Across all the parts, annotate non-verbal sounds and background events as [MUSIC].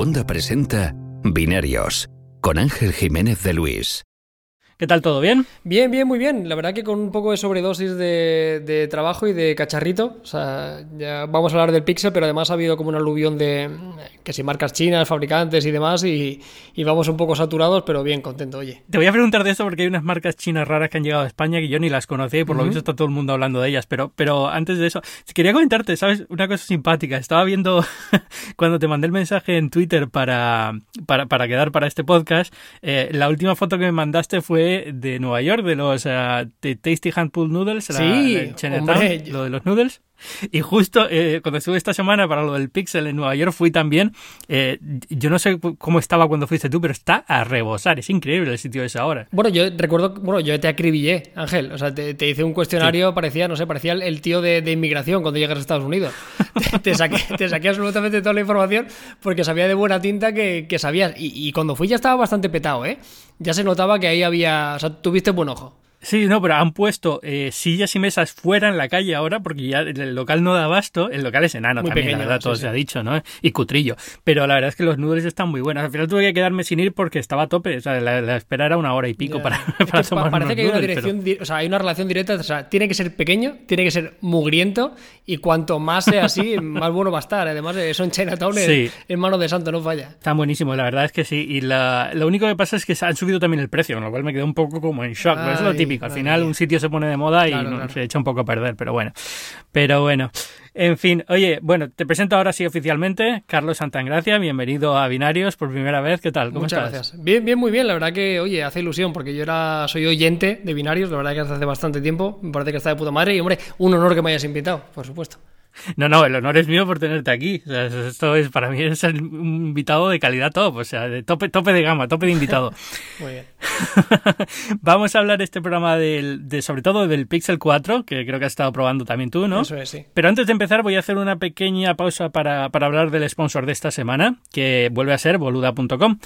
Segunda presenta Binarios con Ángel Jiménez de Luis. ¿Qué tal? ¿Todo bien? Bien, bien, muy bien. La verdad que con un poco de sobredosis de, trabajo y de cacharrito. O sea, ya vamos a hablar del Pixel, pero además ha habido como un aluvión de que si marcas chinas, fabricantes y demás, y, vamos un poco saturados, pero bien contento, oye. Te voy a preguntar de eso porque hay unas marcas chinas raras que han llegado a España que yo ni las conocía y por lo visto está todo el mundo hablando de ellas. Pero, pero antes de eso, quería comentarte, ¿sabes? Una cosa simpática. Estaba viendo [LAUGHS] cuando te mandé el mensaje en Twitter para, para, quedar para este podcast, eh, la última foto que me mandaste fue de, Nueva York, de los uh, de Tasty Hand Pulled Noodles, sí, lo de los noodles. [LAUGHS] Y justo eh, cuando estuve esta semana para lo del Pixel en Nueva York fui también. Eh, yo no sé cómo estaba cuando fuiste tú, pero está a rebosar. Es increíble el sitio de esa hora. Bueno, yo recuerdo, bueno, yo te acribillé, Ángel. O sea, te, hice un cuestionario, parecía, no sé, parecía el, tío de, inmigración cuando llegas a Estados Unidos. [LAUGHS] te, saqué, te saqué absolutamente toda la información porque sabía de buena tinta que, que sabías. Y, y cuando fui ya estaba bastante petado, ¿eh? Ya se notaba que ahí había. O sea, tuviste buen ojo. Sí, no, pero han puesto eh, sillas y mesas fuera en la calle ahora porque ya el local no da abasto. El local es enano también, pequeño, la verdad, todo se ha dicho, ¿no? Y cutrillo. Pero la verdad es que los noodles están muy buenos. Al final tuve que quedarme sin ir porque estaba a tope. O sea, la, espera era una hora y pico para, [LAUGHS] para tomar Parece que hay una dirección, o sea, hay una relación directa. O sea, tiene que ser pequeño, tiene que ser mugriento y cuanto más sea así, [LAUGHS] más bueno va a estar. Además, eso en Chinatown sí. es, mano de santo, no falla. Está buenísimo, la verdad es que sí. Y la, lo único que pasa es que han subido también el precio, con lo cual me quedé un poco como en shock. es lo típico al final un sitio se pone de moda y se echa un poco a perder, pero bueno. Pero bueno. En fin, oye, bueno, te presento ahora sí oficialmente, Carlos Santangracia, bienvenido a Binarios por primera vez, ¿qué tal? ¿Cómo Muchas gracias. Bien, bien, muy bien, la verdad que, oye, hace ilusión, porque yo era, soy oyente de Binarios, la verdad que hace bastante tiempo, me parece que está de puta madre, y hombre, un honor que me hayas invitado, por supuesto. No, no, el honor es mío por tenerte aquí. esto es, para mí es un invitado de calidad top, o sea, de tope, tope de gama, tope de invitado. [LAUGHS] Muy bien. [LAUGHS] Vamos a hablar este programa del, de, sobre todo del Pixel 4, que creo que has estado probando también tú, ¿no? Eso es, sí. Pero antes de empezar voy a hacer una pequeña pausa para, para hablar del sponsor de esta semana, que vuelve a ser boluda.com.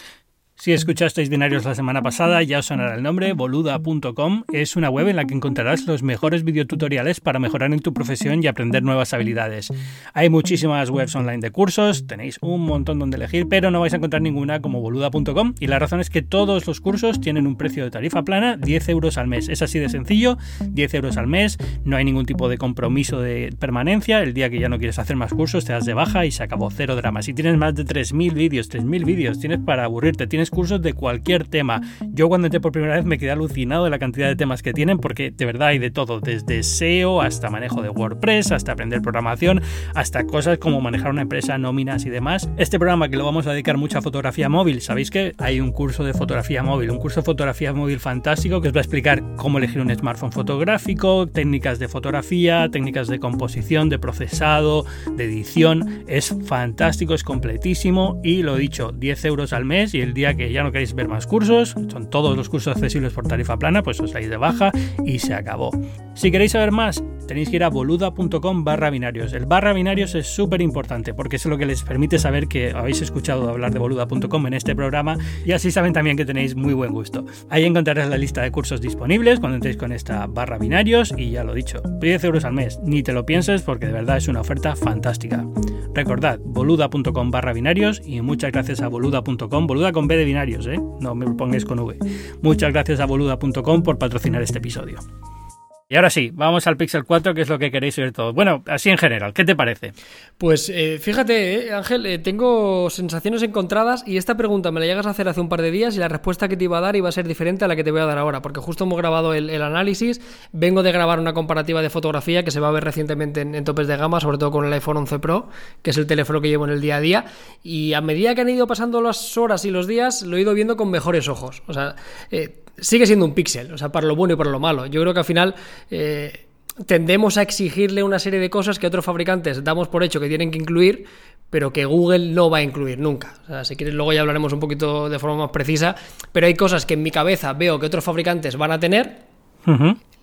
Si escuchasteis Binarios la semana pasada, ya os sonará el nombre, boluda.com. Es una web en la que encontrarás los mejores videotutoriales para mejorar en tu profesión y aprender nuevas habilidades. Hay muchísimas webs online de cursos, tenéis un montón donde elegir, pero no vais a encontrar ninguna como boluda.com. Y la razón es que todos los cursos tienen un precio de tarifa plana, 10 euros al mes. Es así de sencillo, 10 euros al mes, no hay ningún tipo de compromiso de permanencia. El día que ya no quieres hacer más cursos, te das de baja y se acabó, cero drama. Si tienes más de 3.000 vídeos, 3.000 vídeos, tienes para aburrirte, tienes cursos de cualquier tema. Yo cuando entré por primera vez me quedé alucinado de la cantidad de temas que tienen porque de verdad hay de todo, desde SEO hasta manejo de WordPress, hasta aprender programación, hasta cosas como manejar una empresa, nóminas y demás. Este programa que lo vamos a dedicar mucho a fotografía móvil, sabéis que hay un curso de fotografía móvil, un curso de fotografía móvil fantástico que os va a explicar cómo elegir un smartphone fotográfico, técnicas de fotografía, técnicas de composición, de procesado, de edición. Es fantástico, es completísimo y lo dicho, 10 euros al mes y el día que ya no queréis ver más cursos, son todos los cursos accesibles por tarifa plana, pues os dais de baja y se acabó. Si queréis saber más, tenéis que ir a boluda.com barra binarios. El barra binarios es súper importante porque es lo que les permite saber que habéis escuchado hablar de boluda.com en este programa y así saben también que tenéis muy buen gusto. Ahí encontraréis la lista de cursos disponibles cuando entréis con esta barra binarios y ya lo dicho, 10 euros al mes, ni te lo pienses porque de verdad es una oferta fantástica. Recordad, boluda.com barra binarios y muchas gracias a boluda.com, boluda con B ¿eh? no me pongáis con V. Muchas gracias a boluda.com por patrocinar este episodio. Y ahora sí, vamos al Pixel 4, que es lo que queréis ver todos. Bueno, así en general, ¿qué te parece? Pues eh, fíjate, eh, Ángel, eh, tengo sensaciones encontradas y esta pregunta me la llegas a hacer hace un par de días y la respuesta que te iba a dar iba a ser diferente a la que te voy a dar ahora, porque justo hemos grabado el, análisis, vengo de grabar una comparativa de fotografía que se va a ver recientemente en, topes de gama, sobre todo con el iPhone 11 Pro, que es el teléfono que llevo en el día a día, y a medida que han ido pasando las horas y los días, lo he ido viendo con mejores ojos. O sea, sigue siendo un píxel, o sea, para lo bueno y para lo malo. Yo creo que al final eh, tendemos a exigirle una serie de cosas que otros fabricantes damos por hecho que tienen que incluir, pero que Google no va a incluir nunca. O sea, si quieres, luego ya hablaremos un poquito de forma más precisa, pero hay cosas que en mi cabeza veo que otros fabricantes van a tener,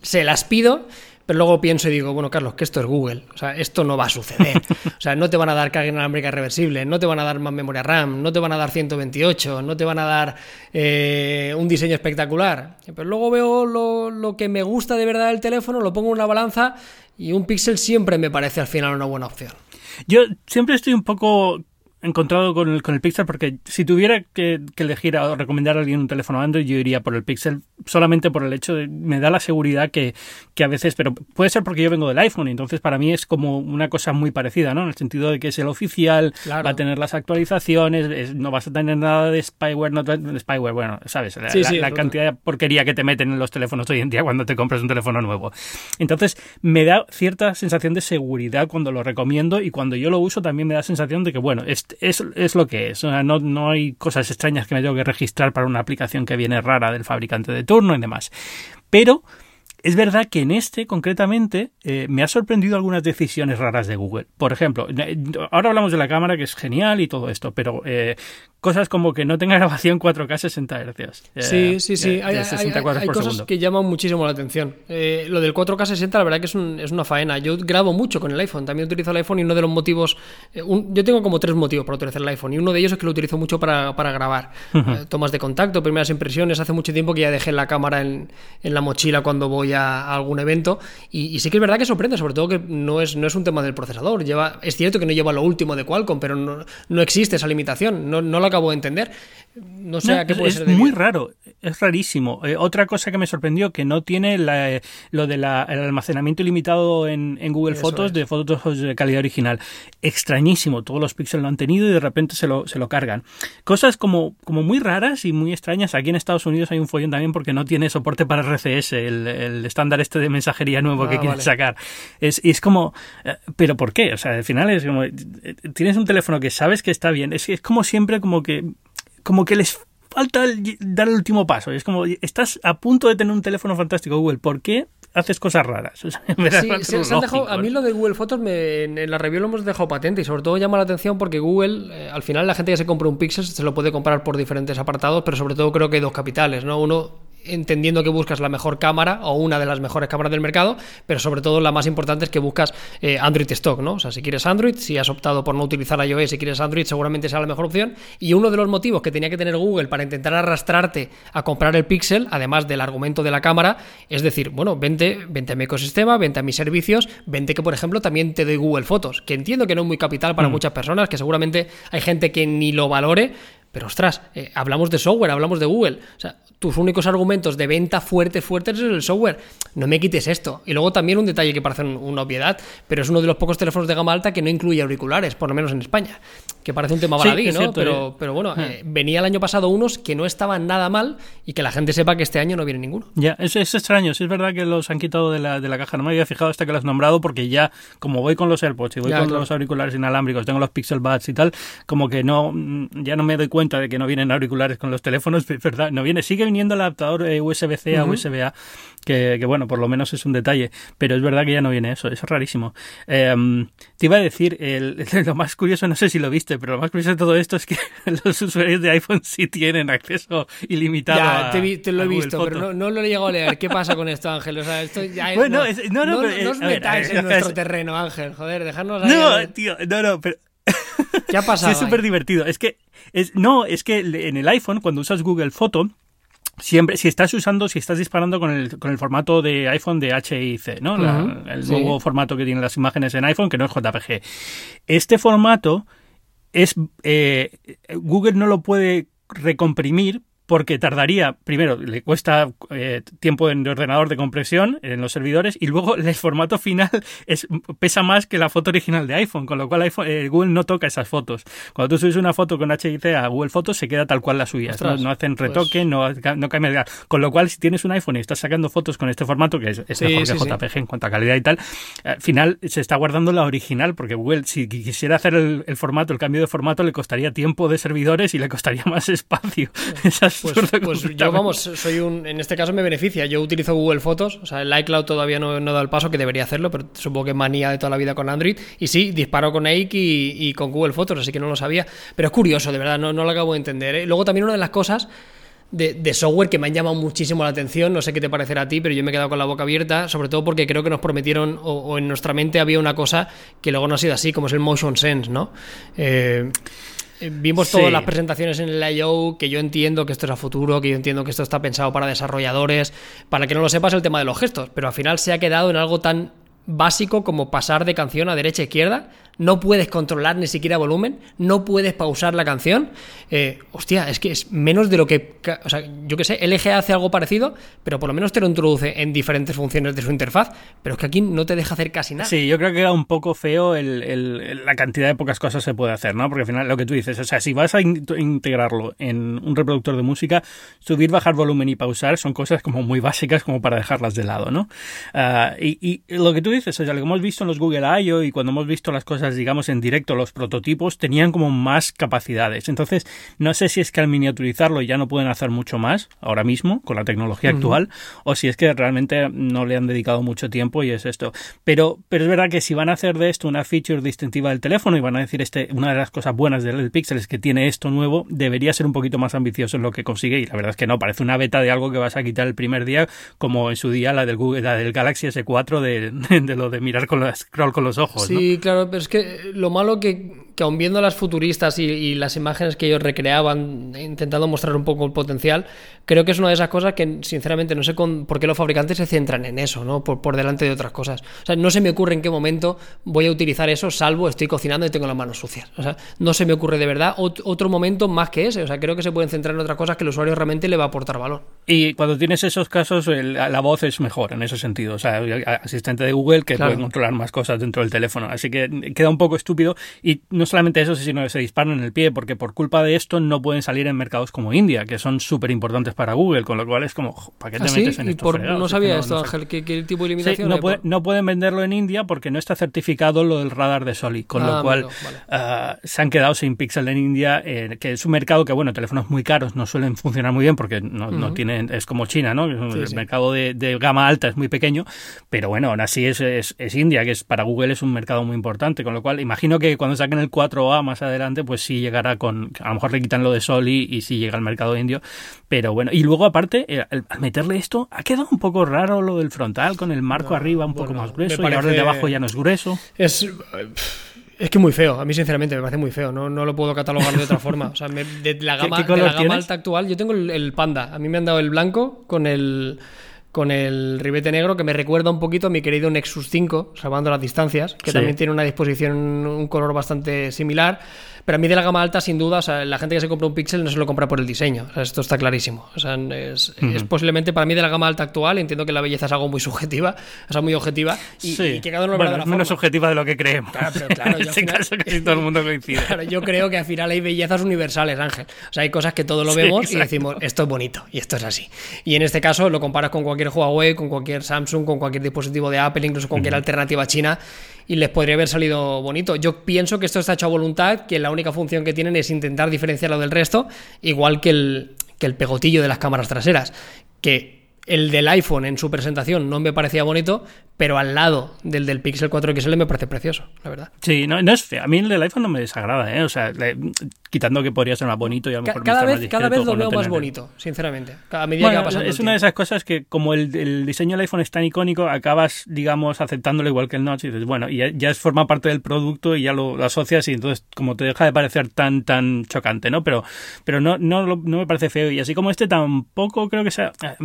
se las pido pero luego pienso y digo, bueno, Carlos, que esto es Google. O sea, esto no va a suceder. [LAUGHS] O sea, no te van a dar carga inalámbrica reversible, no te van a dar más memoria RAM, no te van a dar 128, no te van a dar eh, un diseño espectacular. Pero luego veo lo, que me gusta de verdad del teléfono, lo pongo en una balanza y un Pixel siempre me parece al final una buena opción. Yo siempre estoy un poco encontrado con el, con el Pixel porque si tuviera que, elegir o recomendar a alguien un teléfono Android, yo iría por el Pixel solamente por el hecho de me da la seguridad que, que a veces, pero puede ser porque yo vengo del iPhone entonces para mí es como una cosa muy parecida, ¿no? En el sentido de que es el oficial, va a tener las actualizaciones, no vas a tener nada de spyware, no de spyware, bueno, sabes, la, cantidad de porquería que te meten en los teléfonos hoy en día cuando te compras un teléfono nuevo. Entonces me da cierta sensación de seguridad cuando lo recomiendo y cuando yo lo uso también me da sensación de que, bueno, es, es, lo que es. no, no hay cosas extrañas que me tengo que registrar para una aplicación que viene rara del fabricante de turno y demás. Pero es verdad que en este, concretamente, eh, me ha sorprendido algunas decisiones raras de Google. Por ejemplo, eh, ahora hablamos de la cámara, que es genial y todo esto, pero eh, cosas como que no tenga [LAUGHS] grabación 4K 60 Hz. sí, sí, sí. hay, cosas que llaman muchísimo la atención. lo del 4K 60, la verdad que es, es, una faena. Yo grabo mucho con el iPhone, también utilizo el iPhone y uno de los motivos. yo tengo como tres motivos para utilizar el iPhone y uno de ellos es que lo utilizo mucho para, para grabar. tomas de contacto, primeras impresiones. Hace mucho tiempo que ya dejé la cámara en, en la mochila cuando voy a, algún evento. Y, sí que es verdad que sorprende, sobre todo que no es, no es un tema del procesador. Lleva, es cierto que no lleva lo último de Qualcomm, pero no, no existe esa limitación. No, no lo acabo de entender. No sé a qué puede es ser. Es muy raro, es rarísimo. Eh, otra cosa que me sorprendió, que no tiene eh, lo del almacenamiento ilimitado en, Google Fotos de fotos de calidad original. Extrañísimo, todos los píxeles lo han tenido y de repente se lo, se lo cargan. Cosas como, como muy raras y muy extrañas. Aquí en Estados Unidos hay un follón también porque no tiene soporte para RCS, el, el estándar este de mensajería nuevo que ah, quieren sacar. Es, y es como, eh, ¿pero por qué? O sea, al final es como, tienes un teléfono que sabes que está bien. Es, es como siempre como que como que les falta dar el último paso. Es como, estás a punto de tener un teléfono fantástico, Google. ¿Por qué haces cosas raras? [LAUGHS] sí, a mí lo de Google Fotos me, en la review lo hemos dejado patente y sobre todo llama la atención porque Google, eh, al final la gente que se compra un Pixel se lo puede comprar por diferentes apartados, pero sobre todo creo que hay dos capitales, ¿no? Uno entendiendo que buscas la mejor cámara o una de las mejores cámaras del mercado, pero sobre todo la más importante es que buscas eh, Android stock, ¿no? O sea, si quieres Android, si has optado por no utilizar iOS, si quieres Android, seguramente será la mejor opción. Y uno de los motivos que tenía que tener Google para intentar arrastrarte a comprar el Pixel, además del argumento de la cámara, es decir, bueno, vente, vente a mi ecosistema, vente a mis servicios, vente que, por ejemplo, también te doy Google Fotos, que entiendo que no es muy capital para mm. muchas personas, que seguramente hay gente que ni lo valore, pero ostras, eh, hablamos de software, hablamos de Google. O sea, tus únicos argumentos de venta fuerte, fuertes es el software. No me quites esto. Y luego también un detalle que parece una obviedad, pero es uno de los pocos teléfonos de gama alta que no incluye auriculares, por lo menos en España. Que parece un tema baladí, ¿no? pero, eh. pero bueno, hmm. eh, venía el año pasado unos que no estaban nada mal y que la gente sepa que este año no viene ninguno. Ya, es, es extraño. Sí, es verdad que los han quitado de la, de la caja. No me había fijado hasta que lo has nombrado porque ya, como voy con los AirPods y voy con los auriculares inalámbricos, tengo los Pixel Buds y tal, como que no, ya no me doy cuenta de que no vienen auriculares con los teléfonos, [LAUGHS] ¿verdad? No viene, sigue viniendo el adaptador eh, USB-C a USB-A, que, bueno, por lo menos es un detalle, pero es verdad que ya no viene eso, es rarísimo. Em, te iba a decir, [LAUGHS] lo más curioso, no sé si lo viste, pero lo más curioso de todo esto es que [LAUGHS] los usuarios de iPhone sí tienen acceso ilimitado ya, te, lo he visto, pero no, lo he llegado a leer. ¿Qué pasa con esto, Ángel? O sea, esto ya bueno, no, no, no, no, os metáis en nuestro terreno, Ángel, joder, dejadnos No, tío, no, no, pero... ¿Qué ha pasado? Sí, es súper divertido. Es que, es, no, es que en el iPhone, cuando usas Google Photo, siempre, si estás usando, si estás disparando con el, con el formato de iPhone de HIC, ¿no? el nuevo formato que tienen las imágenes en iPhone, que no es JPG. Este formato es eh, Google no lo puede recomprimir porque tardaría, primero, le cuesta eh, tiempo en el ordenador de compresión en los servidores y luego el formato final es, pesa más que la foto original de iPhone, con lo cual eh, Google no toca esas fotos. Cuando tú subes una foto con HIC a Google Fotos se queda tal cual la suya, no, hacen pues retoque, no, no cambia. Con lo cual, si tienes un iPhone y estás sacando fotos con este formato, que es, mejor que JPG en cuanto a calidad y tal, al final se está guardando la original, porque Google, si quisiera hacer el, formato, el cambio de formato, le costaría tiempo de servidores y le costaría [LAUGHS] más espacio. Esas pues, pues yo, vamos, soy un. En este caso me beneficia. Yo utilizo Google Fotos, o sea, el iCloud todavía no, no da el paso, que debería hacerlo, pero supongo que manía de toda la vida con Android. Y sí, disparo con Ike y, con Google Fotos, así que no lo sabía. Pero es curioso, de verdad, no, no lo acabo de entender. ¿eh? Luego también una de las cosas. De, software que me han llamado muchísimo la atención. No sé qué te parecerá a ti, pero yo me he quedado con la boca abierta, sobre todo porque creo que nos prometieron, o, en nuestra mente había una cosa que luego no ha sido así, como es el Motion Sense, ¿no? Eh, eh, vimos todas las presentaciones en el I.O. que yo entiendo que esto es a futuro, que yo entiendo que esto está pensado para desarrolladores. Para que no lo sepas, el tema de los gestos. Pero al final se ha quedado en algo tan básico como pasar de canción a derecha a izquierda. No puedes controlar ni siquiera volumen, no puedes pausar la canción. Eh, hostia, es que es menos de lo que. O sea, yo que sé, LG hace algo parecido, pero por lo menos te lo introduce en diferentes funciones de su interfaz. Pero es que aquí no te deja hacer casi nada. Sí, yo creo que queda un poco feo la cantidad de pocas cosas se puede hacer, ¿no? Porque al final lo que tú dices, o sea, si vas a integrarlo en un reproductor de música, subir, bajar volumen y pausar son cosas como muy básicas como para dejarlas de lado, ¿no? Ah, y, lo que tú dices, o sea, lo que hemos visto en los Google I.O. y cuando hemos visto las cosas, digamos, en directo, los prototipos tenían como más capacidades. Entonces, no sé si es que al miniaturizarlo ya no pueden hacer mucho más ahora mismo con la tecnología actual o si es que realmente no le han dedicado mucho tiempo y es esto. Pero, pero es verdad que si van a hacer de esto una feature distintiva del teléfono y van a decir este, una de las cosas buenas del Pixel es que tiene esto nuevo, debería ser un poquito más ambicioso en lo que consigue y la verdad es que no, parece una beta de algo que vas a quitar el primer día como en su día la del Google, la del Galaxy S4 de, [LAUGHS] de lo de mirar con la scroll con los ojos. Sí, claro, pero es que lo malo que, que aun viendo las futuristas y, las imágenes que ellos recreaban, intentando mostrar un poco el potencial, creo que es una de esas cosas que sinceramente no sé por qué los fabricantes se centran en eso, ¿no? Por, por delante de otras cosas. O sea, no se me ocurre en qué momento voy a utilizar eso, salvo estoy cocinando y tengo las manos sucias. O sea, no se me ocurre de verdad otro momento más que ese. O sea, creo que se pueden centrar en otras cosas que el usuario realmente le va a aportar valor. Y cuando tienes esos casos, la voz es mejor en ese sentido. O sea, asistente de Google que puede controlar más cosas dentro del teléfono. Así que queda un poco estúpido y no solamente eso, sino que se disparan en el pie, porque por culpa de esto no pueden salir en mercados como India, que son súper importantes para Google, con lo cual es como, ¿para qué te ¿Ah, metes en esto? No sabía esto, Ángel, ¿Qué, tipo de limitación no, pueden venderlo en India porque no está certificado lo del radar de Soli, con lo ah, cual ah, se han quedado sin Pixel en India, eh, que es un mercado que, bueno, teléfonos muy caros no suelen funcionar muy bien porque no, tienen, es como China, ¿no? el mercado de, gama alta es muy pequeño, pero bueno, aún así es, es, es India, que es para Google es un mercado muy importante, con lo cual imagino que cuando saquen el 4A más adelante, pues sí llegará con, a lo mejor le quitan lo de Soli y sí llega al mercado indio, pero bueno, y luego aparte, eh, al meterle esto, ha quedado un poco raro lo del frontal, con el marco arriba un poco más grueso, y ahora el de abajo ya no es grueso. Es... Es que muy feo, a mí sinceramente me parece muy feo, no, no lo puedo catalogar de otra forma. O sea, de la [LAUGHS] gama, de la gama alta actual, yo tengo el, panda, a mí me han dado el blanco con el, con el ribete negro que me recuerda un poquito a mi querido Nexus 5, salvando las distancias, que también tiene una disposición, un color bastante similar. Pero a mí de la gama alta, sin duda, la gente que se compra un Pixel no se lo compra por el diseño. esto está clarísimo. O sea, es, posiblemente para mí de la gama alta actual, entiendo que la belleza es algo muy subjetiva, o sea, muy objetiva, y, que cada uno lo bueno, menos subjetiva de lo que creemos. Claro, pero claro, en este caso casi todo el mundo coincide. [LAUGHS] Claro, yo creo que al final hay bellezas universales, Ángel. O sea, hay cosas que todos lo vemos y decimos, esto es bonito, y esto es así. Y en este caso lo comparas con cualquier Huawei, con cualquier Samsung, con cualquier dispositivo de Apple, incluso cualquier alternativa china, y les podría haber salido bonito. Yo pienso que esto está hecho a voluntad, que la única función que tienen es intentar diferenciarlo del resto, igual que el, que el pegotillo de las cámaras traseras, que el del iPhone en su presentación no me parecía bonito, pero al lado del del Pixel 4 XL me parece precioso, la verdad. Sí, no, no es feo. A mí el del iPhone no me desagrada, ¿eh? O sea, quitando que podría ser más bonito y a lo mejor cada vez, cada vez lo veo más bonito, sinceramente. Cada medida que va es una de esas cosas que como el, diseño del iPhone es tan icónico, acabas, digamos, aceptándolo igual que el Notch y dices, bueno, y ya, ya forma parte del producto y ya lo, asocias y entonces como te deja de parecer tan tan chocante, ¿no? Pero pero no no, no me parece feo y así como este tampoco creo que sea a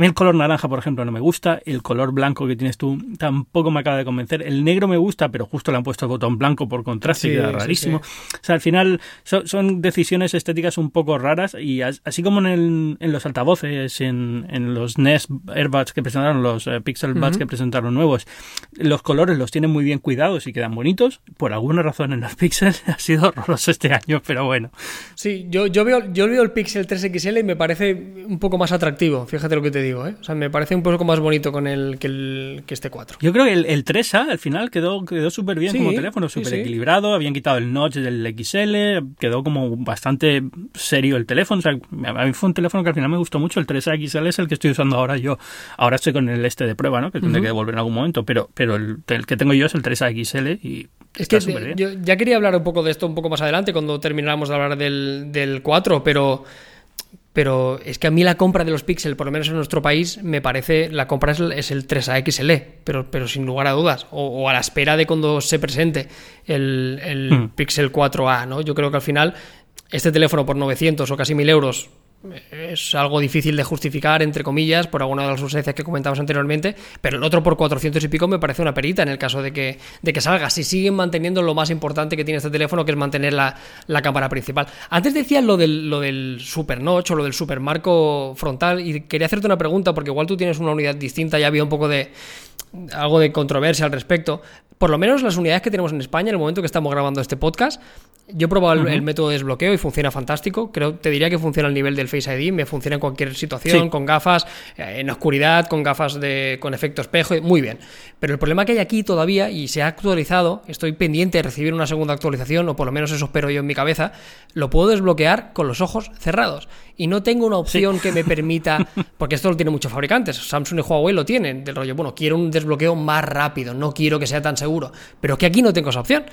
mí el color naranja, por ejemplo, no me gusta, el color blanco que tienes tú tampoco me acaba de convencer. El negro me gusta, pero justo le han puesto el botón blanco por contraste y queda rarísimo. O sea, al final son, decisiones estéticas un poco raras y así como en, los altavoces, en, en, los Nest Airbuds que presentaron, los eh, Pixel Buds que presentaron nuevos, los colores los tienen muy bien cuidados y quedan bonitos. Por alguna razón en los [LAUGHS] Pixel ha sido horroroso este año, pero bueno. Sí, yo, yo, veo, yo veo el Pixel 3 XL y me parece un poco más atractivo, fíjate lo que te digo. ¿Eh? O sea, me parece un poco más bonito con el que, el, que este 4. Yo creo que el, 3A al final quedó, quedó súper bien como teléfono, súper equilibrado. Habían quitado el notch del XL, quedó como bastante serio el teléfono. O sea, a mí fue un teléfono que al final me gustó mucho. El 3A XL es el que estoy usando ahora yo. Ahora estoy con el este de prueba, ¿no? Que tendré que devolver en algún momento. Pero, pero el, que tengo yo es el 3A XL y es que yo ya quería hablar un poco de esto un poco más adelante cuando termináramos de hablar del, del 4, pero pero es que a mí la compra de los Pixel, por lo menos en nuestro país, me parece, la compra es el, 3A XL, pero, pero sin lugar a dudas, o, a la espera de cuando se presente el, el hmm. Pixel 4A, ¿no? Yo creo que al final este teléfono por 900 o casi 1000 euros es algo difícil de justificar, entre comillas, por alguna de las ausencias que comentamos anteriormente, pero el otro por 400 y pico me parece una perita en el caso de que, de que salga. Si siguen manteniendo lo más importante que tiene este teléfono, que es mantener la, cámara principal. Antes decías lo del, lo del super notch o lo del super marco frontal, y quería hacerte una pregunta, porque igual tú tienes una unidad distinta, ya había un poco de algo de controversia al respecto. Por lo menos las unidades que tenemos en España, en el momento que estamos grabando este podcast, yo he probado el, método de desbloqueo y funciona fantástico. Creo, te diría que funciona al nivel del Face ID, me funciona en cualquier situación, con gafas, eh, en oscuridad, con gafas de, con efecto espejo, muy bien. Pero el problema que hay aquí todavía, y se ha actualizado, estoy pendiente de recibir una segunda actualización, o por lo menos eso espero yo en mi cabeza, lo puedo desbloquear con los ojos cerrados. Y no tengo una opción que me [LAUGHS] permita, porque esto lo tienen muchos fabricantes, Samsung y Huawei lo tienen, del rollo, bueno, quiero un desbloqueo más rápido, no quiero que sea tan seguro, pero que aquí no tengo esa opción.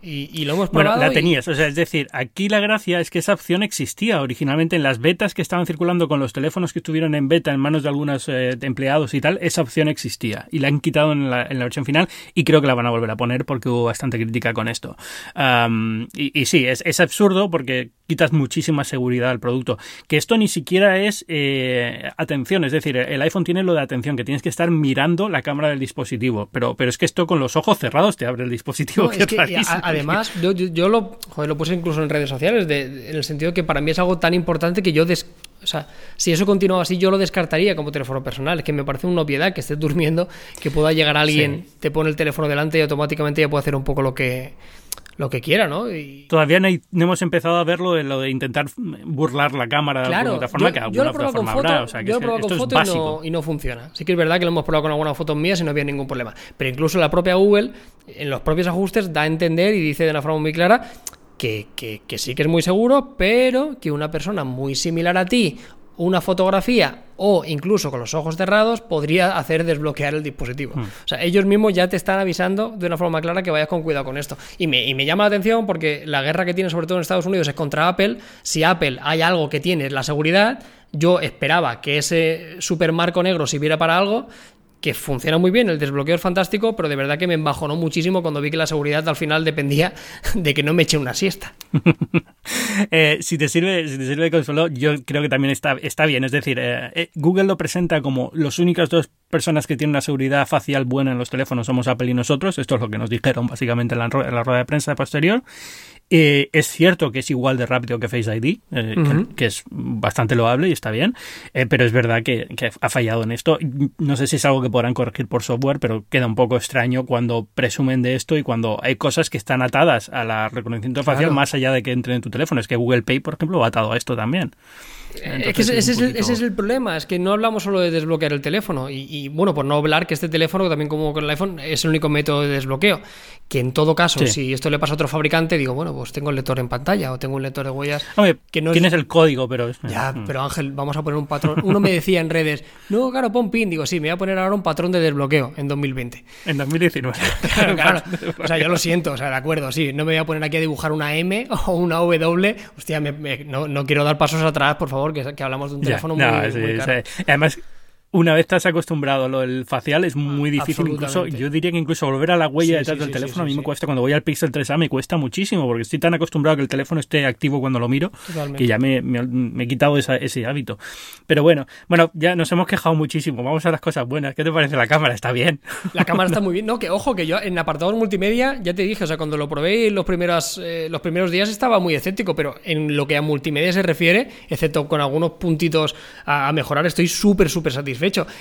Y, lo hemos probado. Bueno, la tenías, o sea, es decir, aquí la gracia es que esa opción existía originalmente en las betas que estaban circulando con los teléfonos que estuvieron en beta en manos de algunos eh, empleados y tal, esa opción existía y la han quitado en la, en la, versión final y creo que la van a volver a poner porque hubo bastante crítica con esto. y, y, sí, es, es absurdo porque quitas muchísima seguridad al producto. Que esto ni siquiera es eh, atención, es decir, el iPhone tiene lo de atención, que tienes que estar mirando la cámara del dispositivo, pero, pero es que esto con los ojos cerrados te abre el dispositivo. que además, yo, yo, lo, lo puse incluso en redes sociales, de, en el sentido que para mí es algo tan importante que yo... o sea, si eso continúa así, yo lo descartaría como teléfono personal. Es que me parece una obviedad que estés durmiendo, que pueda llegar alguien, te pone el teléfono delante y automáticamente ya puede hacer un poco lo que lo que quiera, ¿no? Y... Todavía no, hemos empezado a verlo de lo de intentar burlar la cámara claro, de alguna forma, que alguna otra forma habrá. O sea, que yo lo he probado con fotos y no, funciona. Sí que es verdad que lo hemos probado con algunas fotos mías y no había ningún problema. Pero incluso la propia Google, en los propios ajustes, da a entender y dice de una forma muy clara que, que, que, sí que es muy seguro, pero que una persona muy similar a ti una fotografía o incluso con los ojos cerrados podría hacer desbloquear el dispositivo. Hmm. O sea, ellos mismos ya te están avisando de una forma clara que vayas con cuidado con esto. Y me, y me llama la atención porque la guerra que tiene sobre todo en Estados Unidos es contra Apple. Si Apple hay algo que tiene la seguridad, yo esperaba que ese super marco negro sirviera para algo que funciona muy bien, el desbloqueo es fantástico, pero de verdad que me embajonó muchísimo cuando vi que la seguridad al final dependía [LAUGHS] de que no me eche una siesta. [LAUGHS] Eh, si, te sirve, si te sirve de consuelo, yo creo que también está, está bien. Es decir, eh, eh, Google lo presenta como los únicas dos personas que tienen una seguridad facial buena en los teléfonos somos Apple y nosotros. Esto es lo que nos dijeron básicamente en la, en la rueda de prensa posterior. Eh, es cierto que es igual de rápido que Face ID, eh, que, es bastante loable y está bien, eh, pero es verdad que, ha fallado en esto. No sé si es algo que podrán corregir por software, pero queda un poco extraño cuando presumen de esto y cuando hay cosas que están atadas a la reconocimiento facial más allá de que entren en tu teléfono. Es que Google Pay, por ejemplo, va atado a esto también. Es que ese, es el, problema, es que no hablamos solo de desbloquear el teléfono y, y, bueno, por no hablar que este teléfono, también como con el iPhone, es el único método de desbloqueo, que en todo caso, si esto le pasa a otro fabricante, digo, bueno, pues tengo el lector en pantalla o tengo un lector de huellas. que no tienes el código, pero... Ya, mm. pero Ángel, vamos a poner un patrón. Uno me decía en redes, no, claro, pon pin. Digo, sí, me voy a poner ahora un patrón de desbloqueo en 2020. En 2019. [LAUGHS] claro, claro. [LAUGHS] O sea, yo lo siento, o sea, de acuerdo, sí. No me voy a poner aquí a dibujar una M [LAUGHS] o una W. Hostia, no, quiero dar pasos atrás, por favor, que, que hablamos de un teléfono muy, caro. Además una vez estás acostumbrado a lo del facial, es muy difícil. Incluso, yo diría que incluso volver a la huella detrás del teléfono a mí me cuesta. Cuando voy al Pixel 3A me cuesta muchísimo porque estoy tan acostumbrado a que el teléfono esté activo cuando lo miro que ya me, he quitado ese hábito. Pero bueno, bueno, ya nos hemos quejado muchísimo. Vamos a las cosas buenas. ¿Qué te parece la cámara? ¿Está bien? [LAUGHS] La cámara está [LAUGHS] muy bien. No, que ojo, que yo en apartados multimedia, ya te dije, o sea, cuando lo probé los, primeros, eh, los primeros días estaba muy escéptico, pero en lo que a multimedia se refiere, excepto con algunos puntitos a, a mejorar, estoy súper, súper satisfecho.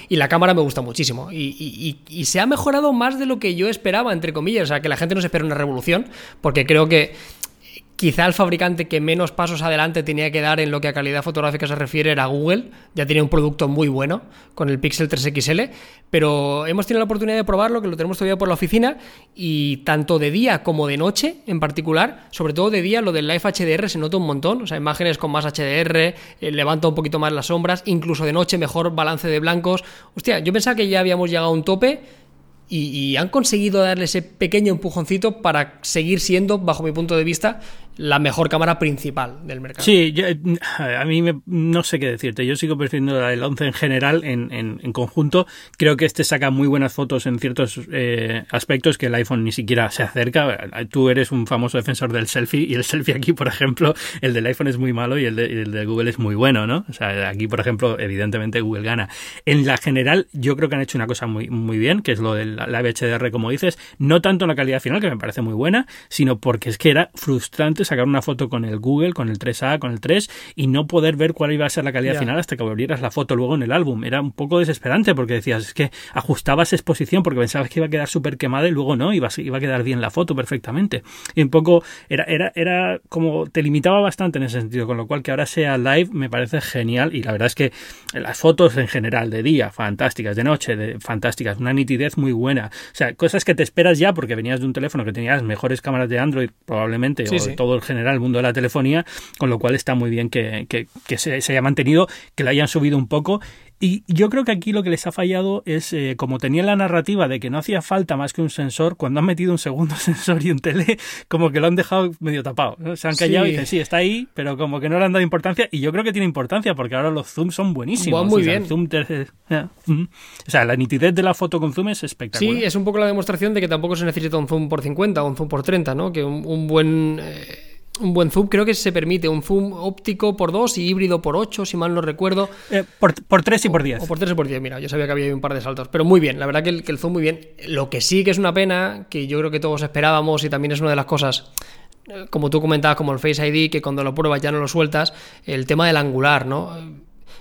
Y la cámara me gusta muchísimo. Y, se ha mejorado más de lo que yo esperaba, entre comillas. O sea, que la gente no se espera una revolución, porque creo que Quizá el fabricante que menos pasos adelante tenía que dar en lo que a calidad fotográfica se refiere era Google. Ya tiene un producto muy bueno con el Pixel 3 XL, pero hemos tenido la oportunidad de probarlo, que lo tenemos todavía por la oficina, y tanto de día como de noche en particular, sobre todo de día, lo del Live HDR se nota un montón. O sea, imágenes con más HDR, eh, levanta un poquito más las sombras, incluso de noche mejor balance de blancos. Hostia, yo pensaba que ya habíamos llegado a un tope y, han conseguido darle ese pequeño empujoncito para seguir siendo, bajo mi punto de vista, la mejor cámara principal del mercado. Sí, a mí no sé qué decirte. Yo sigo prefiriendo el 11 en general, en, en, conjunto. Creo que este saca muy buenas fotos en ciertos eh, aspectos que el iPhone ni siquiera se acerca. Tú eres un famoso defensor del selfie y el selfie aquí, por ejemplo, el del iPhone es muy malo y el de, el de Google es muy bueno, ¿no? O sea, aquí, por ejemplo, evidentemente Google gana. En la general, yo creo que han hecho una cosa muy, muy bien, que es lo del live HDR, como dices, no tanto en la calidad final, que me parece muy buena, sino porque es que era frustrante sacar una foto con el Google, con el 3A, con el 3 y no poder ver cuál iba a ser la calidad final hasta que abrieras la foto luego en el álbum. Era un poco desesperante porque decías, es que ajustabas exposición porque pensabas que iba a quedar súper quemada y luego no, iba, iba a quedar bien la foto perfectamente. Y un poco era, era, era como te limitaba bastante en ese sentido, con lo cual que ahora sea live me parece genial y la verdad es que las fotos en general de día, fantásticas, de noche, de, fantásticas, una nitidez muy buena. O sea, cosas que te esperas ya porque venías de un teléfono que tenías mejores cámaras de Android probablemente o de todo el general el mundo de la telefonía, con lo cual está muy bien que, que, se, se, haya mantenido, que la hayan subido un poco y yo creo que aquí lo que les ha fallado es, eh, como tenía la narrativa de que no hacía falta más que un sensor, cuando han metido un segundo [LAUGHS] sensor y un tele, como que lo han dejado medio tapado. Se han callado y dicen, sí, está ahí, pero como que no le han dado importancia. Y yo creo que tiene importancia porque ahora los zooms son buenísimos. muy bien. zoom O sea, la nitidez de la foto con zoom es espectacular. Sí, es un poco la demostración de que tampoco se necesita un zoom por 50 o un zoom por 30, ¿no? Que un, buen... Eh, un buen zoom, creo que se permite un zoom óptico por 2 y híbrido por 8, si mal no recuerdo. Eh, por, por 3 y por 10. O, por 3 y por 10, mira, yo sabía que había un par de saltos. Pero muy bien, la verdad que el, que el zoom muy bien. Lo que sí que es una pena, que yo creo que todos esperábamos y también es una de las cosas eh, como tú comentabas, como el Face ID, que cuando lo pruebas ya no lo sueltas, el tema del angular, ¿no?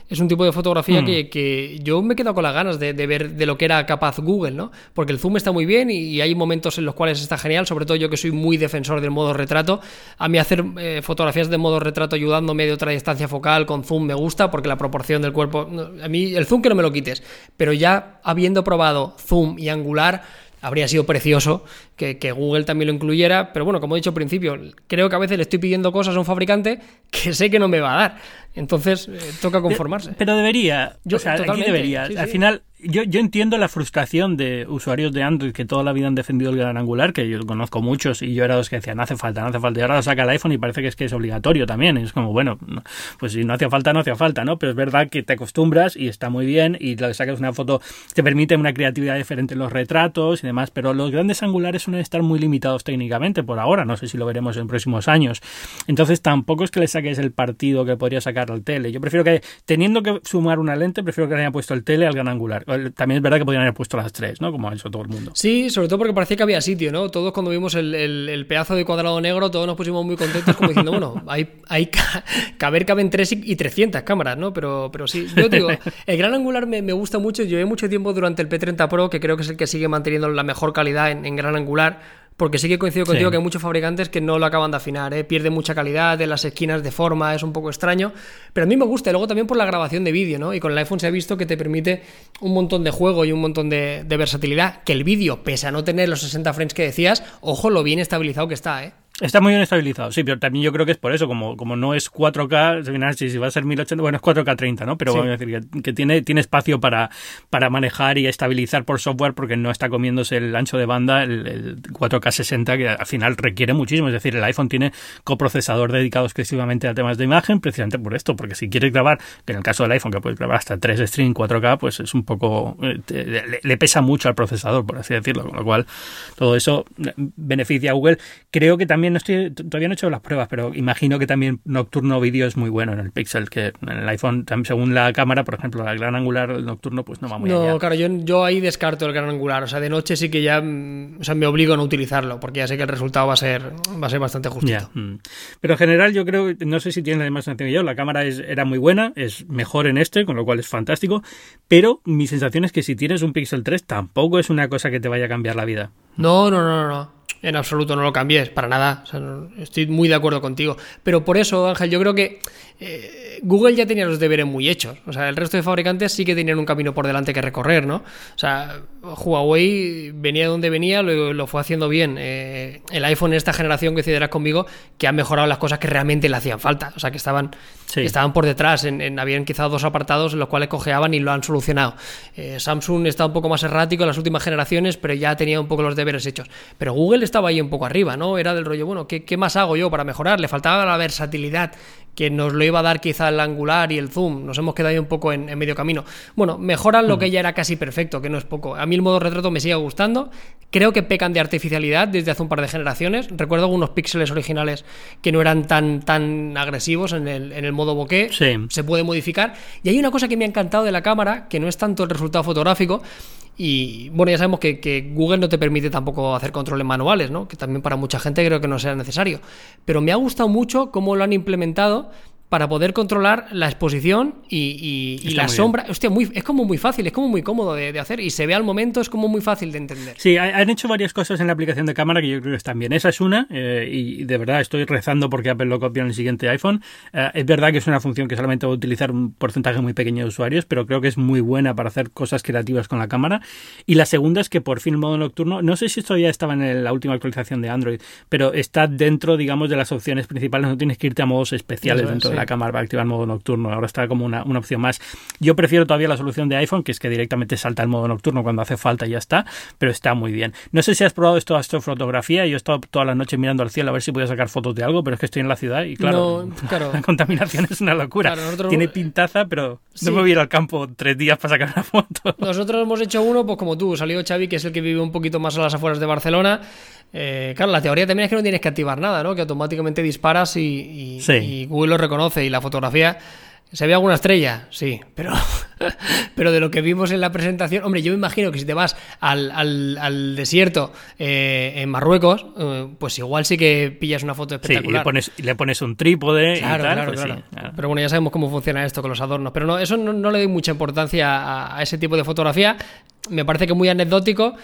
Es un tipo de fotografía hmm. que, yo me he quedado con las ganas de, ver de lo que era capaz Google, ¿no? Porque el zoom está muy bien y, hay momentos en los cuales está genial, sobre todo yo que soy muy defensor del modo retrato. A mí hacer eh, fotografías de modo retrato ayudándome de otra distancia focal con zoom me gusta porque la proporción del cuerpo... A mí el zoom que no me lo quites, pero ya habiendo probado zoom y angular habría sido precioso que, Google también lo incluyera, pero bueno, como he dicho al principio, creo que a veces le estoy pidiendo cosas a un fabricante que sé que no me va a dar. Entonces, eh, toca conformarse. Pero debería, o sea, aquí debería. Al final, yo, yo entiendo la frustración de usuarios de Android que toda la vida han defendido el gran angular, que yo conozco muchos y yo era los que decían, no hace falta, no hace falta. Y ahora lo saca el iPhone y parece que es que es obligatorio también. es como, bueno, pues si no hacía falta, no hacía falta, ¿no? Pero es verdad que te acostumbras y está muy bien y lo que sacas una foto te permite una creatividad diferente en los retratos y demás, pero los grandes angulares suelen estar muy limitados técnicamente por ahora. No sé si lo veremos en próximos años. Entonces tampoco es que le saques el partido que podría sacar al tele. Yo prefiero que, teniendo que sumar una lente, prefiero que le hayan puesto el tele al gran angular también es verdad que podrían haber puesto las tres, ¿no? Como ha hecho todo el mundo. Sí, sobre todo porque parecía que había sitio, ¿no? Todos cuando vimos el, pedazo de cuadrado negro, todos nos pusimos muy contentos como diciendo, bueno, hay, hay caber caben tres y, 300 cámaras, ¿no? Pero, pero sí, yo digo, el gran angular me, gusta mucho. Llevé mucho tiempo durante el P30 Pro, que creo que es el que sigue manteniendo la mejor calidad en gran angular porque sí que coincido contigo que hay muchos fabricantes que no lo acaban de afinar, ¿eh? pierde mucha calidad en las esquinas de forma, es un poco extraño. Pero a mí me gusta, y luego también por la grabación de vídeo, ¿no? Y con el iPhone se ha visto que te permite un montón de juego y un montón de, de versatilidad. Que el vídeo, pese a no tener los 60 frames que decías, ojo lo bien estabilizado que está, ¿eh? Está muy bien estabilizado, sí, pero también yo creo que es por eso, como, como no es 4K, si, si va a ser 1080, bueno, es 4K 30, ¿no? Pero vamos a decir que, tiene, tiene espacio para, para manejar y estabilizar por software porque no está comiéndose el ancho de banda, el, 4K 60, que al final requiere muchísimo. Es decir, el iPhone tiene coprocesador dedicado exclusivamente a temas de imagen, precisamente por esto, porque si quieres grabar, que en el caso del iPhone, que puedes grabar hasta 3 stream 4K, pues es un poco. Eh, le, pesa mucho al procesador, por así decirlo, con lo cual todo eso beneficia a Google. Creo que también no estoy, todavía no he hecho las pruebas, pero imagino que también nocturno vídeo es muy bueno en el Pixel, que en el iPhone, según la cámara, por ejemplo, la gran angular el nocturno, pues no va muy No, claro, yo, yo ahí descarto el gran angular. O sea, de noche sí que ya mm, o sea, me obligo a no utilizarlo, porque ya sé que el resultado va a ser, va a ser bastante justito. Mm. Pero en general, yo creo, no sé si tienes la misma sensación que yo, la cámara es, era muy buena, es mejor en este, con lo cual es fantástico, pero mi sensación es que si tienes un Pixel 3 tampoco es una cosa que te vaya a cambiar la vida. No, no, no, no en absoluto no lo cambies, para nada. estoy muy de acuerdo contigo. Pero por eso, Ángel, yo creo que eh, Google ya tenía los deberes muy hechos. O sea, el resto de fabricantes sí que tenían un camino por delante que recorrer, ¿no? O sea, Huawei venía de donde venía, lo, fue haciendo bien. Eh, el iPhone en esta generación, coincidirás conmigo, que ha mejorado las cosas que realmente le hacían falta. O sea, que estaban, estaban por detrás. En, habían quizá dos apartados en los cuales cojeaban y lo han solucionado. Eh, Samsung está un poco más errático en las últimas generaciones, pero ya tenía un poco los deberes hechos. Pero Google estaba ahí un poco arriba, ¿no? Era del rollo, bueno, ¿qué, qué más hago yo para mejorar? Le faltaba la versatilidad que nos lo iba a dar quizá el angular y el zoom. Nos hemos quedado ahí un poco en, medio camino. Bueno, mejoran lo que ya era casi perfecto, que no es poco. A mí el modo retrato me sigue gustando. Creo que pecan de artificialidad desde hace un par de generaciones. Recuerdo algunos píxeles originales que no eran tan, tan agresivos en el, en el modo bokeh. Se puede modificar. Y hay una cosa que me ha encantado de la cámara, que no es tanto el resultado fotográfico, y bueno, ya sabemos que, Google no te permite tampoco hacer controles manuales, ¿no? Que también para mucha gente creo que no sea necesario. Pero me ha gustado mucho cómo lo han implementado para poder controlar la exposición y, la sombra. Hostia, muy, es como muy fácil, es como muy cómodo de, hacer y se ve al momento, es como muy fácil de entender. Sí, han hecho varias cosas en la aplicación de cámara que yo creo que están bien. Esa es una, eh, y de verdad estoy rezando porque Apple lo copie en el siguiente iPhone. Eh, es verdad que es una función que solamente va a utilizar un porcentaje muy pequeño de usuarios, pero creo que es muy buena para hacer cosas creativas con la cámara. Y la segunda es que por fin el modo nocturno, no sé si esto ya estaba en la última actualización de Android, pero está dentro, digamos, de las opciones principales, no tienes que irte a modos especiales dentro de la cámara para activar modo nocturno. Ahora está como una, opción más. Yo prefiero todavía la solución de iPhone, que es que directamente salta el modo nocturno cuando hace falta y ya está, pero está muy bien. No sé si has probado esto de astrofotografía. Yo he estado toda la noche mirando al cielo a ver si podía sacar fotos de algo, pero es que estoy en la ciudad y claro, [LAUGHS] la contaminación es una locura. Tiene pintaza, pero no me voy a ir al campo tres días para sacar una foto. Nosotros hemos hecho uno, pues como tú, salió Xavi, que es el que vive un poquito más a las afueras de Barcelona. Eh, claro, la teoría también es que no tienes que activar nada, ¿no? Que automáticamente disparas y, y Google lo reconoce y la fotografía ¿Se ve alguna estrella? Sí, pero, [LAUGHS] pero de lo que vimos en la presentación, hombre, yo me imagino que si te vas al, al, desierto eh, en Marruecos, eh, pues igual sí que pillas una foto espectacular. Sí, y le pones, le pones un trípode claro, y tal, claro, pues claro. Pero bueno, ya sabemos cómo funciona esto con los adornos. Pero no, eso no, le doy mucha importancia a, a, ese tipo de fotografía. Me parece que muy anecdótico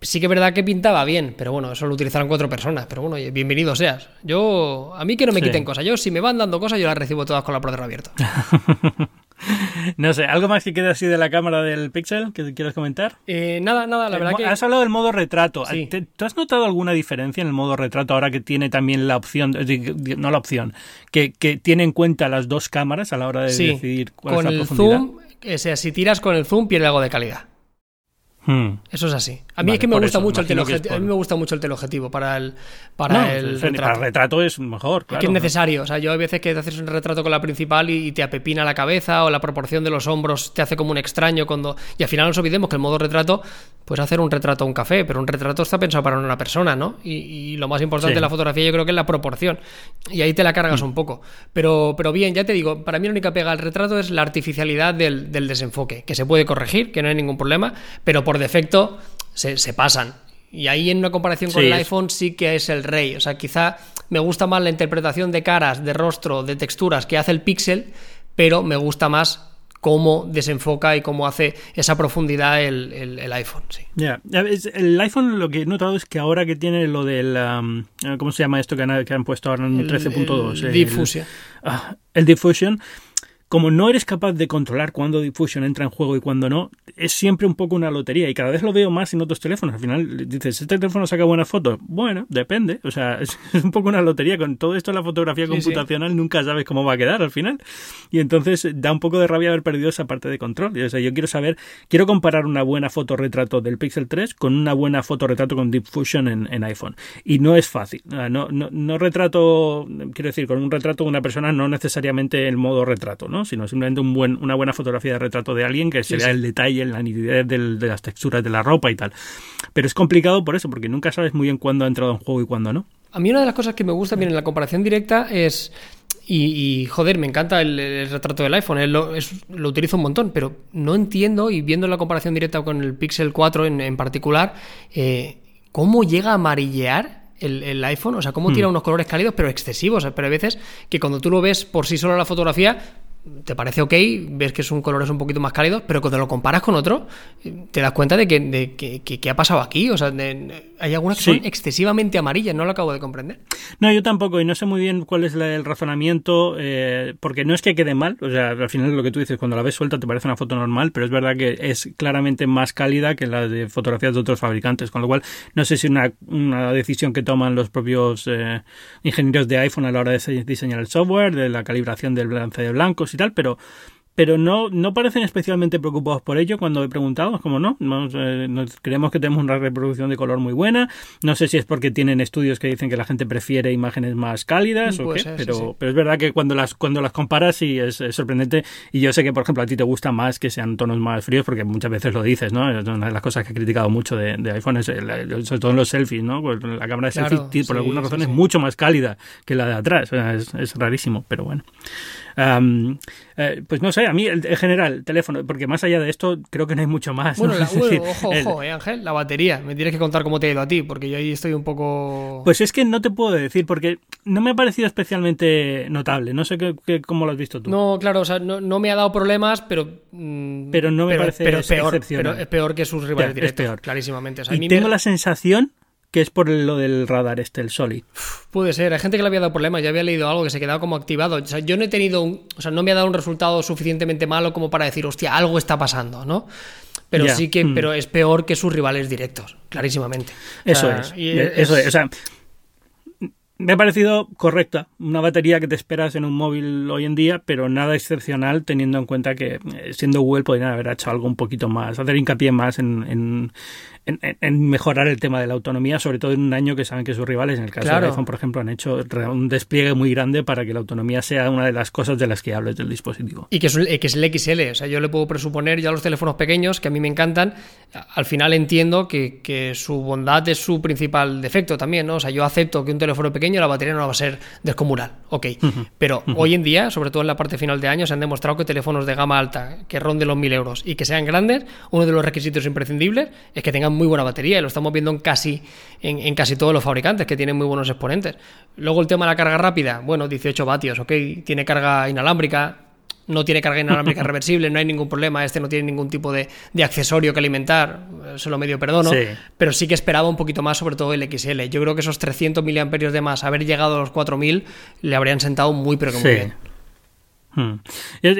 Sí que es verdad que pintaba bien, pero bueno, eso lo utilizaron cuatro personas. Pero bueno, bienvenido seas. Yo, a mí que no me quiten cosas. Yo, si me van dando cosas, yo las recibo todas con la browser abierto. [LAUGHS] no sé, ¿algo más que quede así de la cámara del Pixel que quieras comentar? Eh, nada, nada, la verdad que... Has hablado del modo retrato. ¿Tú has notado alguna diferencia en el modo retrato ahora que tiene también la opción, no la opción, que, tiene en cuenta las dos cámaras a la hora de decidir cuál con es la el zoom, o sea, si tiras con el zoom pierde algo de calidad. Hmm. Eso es así. A mí es que me gusta mucho el teleobjetivo. A mí me gusta mucho el teleobjetivo para el para el retrato. Para el retrato es mejor, claro. Es que es necesario. O sea, yo hay veces que te haces un retrato con la principal y, te apepina la cabeza o la proporción de los hombros te hace como un extraño cuando y al final nos olvidemos que el modo retrato puedes hacer un retrato a un café, pero un retrato está pensado para una persona, ¿no? Y, lo más importante de la fotografía yo creo que es la proporción. Y ahí te la cargas hmm. un poco. Pero, pero bien, ya te digo, para mí la única pega al retrato es la artificialidad del, del desenfoque, que se puede corregir, que no hay ningún problema, pero por defecto se, pasan. Y ahí en una comparación con el iPhone sí que es el rey. O sea, quizá me gusta más la interpretación de caras, de rostro, de texturas que hace el Pixel, pero me gusta más cómo desenfoca y cómo hace esa profundidad el, iPhone. Sí. El iPhone lo que he notado es que ahora que tiene lo del... Um, ¿Cómo se llama esto que han, que han puesto ahora en 13.2? El, Diffusion. Ah, el Diffusion como no eres capaz de controlar cuándo Diffusion entra en juego y cuándo no, es siempre un poco una lotería y cada vez lo veo más en otros teléfonos. Al final dices, ¿este teléfono saca buenas fotos? Bueno, depende. O sea, [LAUGHS] es, un poco una lotería. Con todo esto la fotografía computacional nunca sabes cómo va a quedar al final. Y entonces da un poco de rabia haber perdido esa parte de control. O sea, yo quiero saber, quiero comparar una buena foto retrato del Pixel 3 con una buena foto retrato con Diffusion en, en iPhone. Y no es fácil. No, no, no retrato, quiero decir, con un retrato de una persona no necesariamente el modo retrato, ¿no? Sino simplemente un buen, una buena fotografía de retrato de alguien que se vea el detalle, la nitidez de las texturas de la ropa y tal. Pero es complicado por eso, porque nunca sabes muy bien cuándo ha entrado en juego y cuándo no. A mí una de las cosas que me gusta bien en la comparación directa es... Y, joder, me encanta el, retrato del iPhone, lo, lo, utilizo un montón, pero no entiendo, y viendo la comparación directa con el Pixel 4 en, particular, eh, cómo llega a amarillear el, iPhone, o sea, cómo tira hmm. unos colores cálidos, pero excesivos. Pero hay veces que cuando tú lo ves por sí solo la fotografía, te parece ok, ves que es un color es un poquito más cálido, pero cuando lo comparas con otro, te das cuenta de que, de, que, ha pasado aquí. O sea, hay algunas que son excesivamente amarillas, no lo acabo de comprender. No, yo tampoco, y no sé muy bien cuál es el razonamiento, eh, porque no es que quede mal, o sea, al final lo que tú dices, cuando la ves suelta te parece una foto normal, pero es verdad que es claramente más cálida que la de fotografías de otros fabricantes, con lo cual no sé si una, una decisión que toman los propios eh, ingenieros de iPhone a la hora de diseñar el software, de la calibración del balance de blancos pero pero no, no parecen especialmente preocupados por ello cuando he preguntado. Es como, no, eh, creemos que tenemos una reproducción de color muy buena. No sé si es porque tienen estudios que dicen que la gente prefiere imágenes más cálidas o qué, pero, pero es verdad que cuando las, cuando las comparas sí es, sorprendente. Y yo sé que, por ejemplo, a ti te gusta más que sean tonos más fríos porque muchas veces lo dices, ¿no? Es una de las cosas que he criticado mucho de, iPhone, es sobre todo en los selfies, ¿no? Pues la cámara de selfie, por alguna razón, es mucho más cálida que la de atrás. es, es rarísimo, pero bueno. Eh, pues no sé, a mí en general, teléfono, porque más allá de esto, creo que no hay mucho más. Bueno, ojo, ojo, eh, Ángel, la batería. Me tienes que contar cómo te ha ido a ti, porque yo ahí estoy un poco. Pues es que no te puedo decir, porque no me ha parecido especialmente notable. No sé qué, cómo lo has visto tú. No, claro, o sea, no, me ha dado problemas, pero. Mm, pero no me parece pero es peor, pero es peor que sus rivales directos, peor. clarísimamente. y tengo la sensación que es por lo del radar este, el Solid. Puede ser, hay gente que le había dado problemas, ya había leído algo que se quedaba como activado. O sea, yo no he tenido un, o sea, no me ha dado un resultado suficientemente malo como para decir, hostia, algo está pasando, ¿no? Pero sí que, mm. pero es peor que sus rivales directos, clarísimamente. Eso es, eso es, o sea, me ha parecido correcta, una batería que te esperas en un móvil hoy en día, pero nada excepcional teniendo en cuenta que eh, siendo Google podrían haber hecho algo un poquito más, hacer hincapié más en, en, mejorar el tema de la autonomía, sobre todo en un año que saben que sus rivales, en el caso del iPhone, por ejemplo, han hecho un despliegue muy grande para que la autonomía sea una de las cosas de las que hables del dispositivo. Y que es, que es el XL, o sea, yo le puedo presuponer ya los teléfonos pequeños, que a mí me encantan, al final entiendo que, que su bondad es su principal defecto también, ¿no? O sea, yo acepto que un teléfono pequeño la batería no va a ser descomunal, ok, pero hoy en día, sobre todo en la parte final de año, se han demostrado que teléfonos de gama alta, que ronden los 1000 euros y que sean grandes, uno de los requisitos imprescindibles es que tengan muy buena batería y lo estamos viendo en casi, en, casi todos los fabricantes que tienen muy buenos exponentes. Luego el tema de la carga rápida, bueno, 18 vatios, ok, tiene carga inalámbrica, no tiene carga inalámbrica [LAUGHS] reversible, no hay ningún problema, este no tiene ningún tipo de, accesorio que alimentar, se lo medio perdono, pero sí que esperaba un poquito más, sobre todo el XL. Yo creo que esos 300 miliamperios de más, haber llegado a los 4000, le habrían sentado muy, pero que muy bien. Hmm.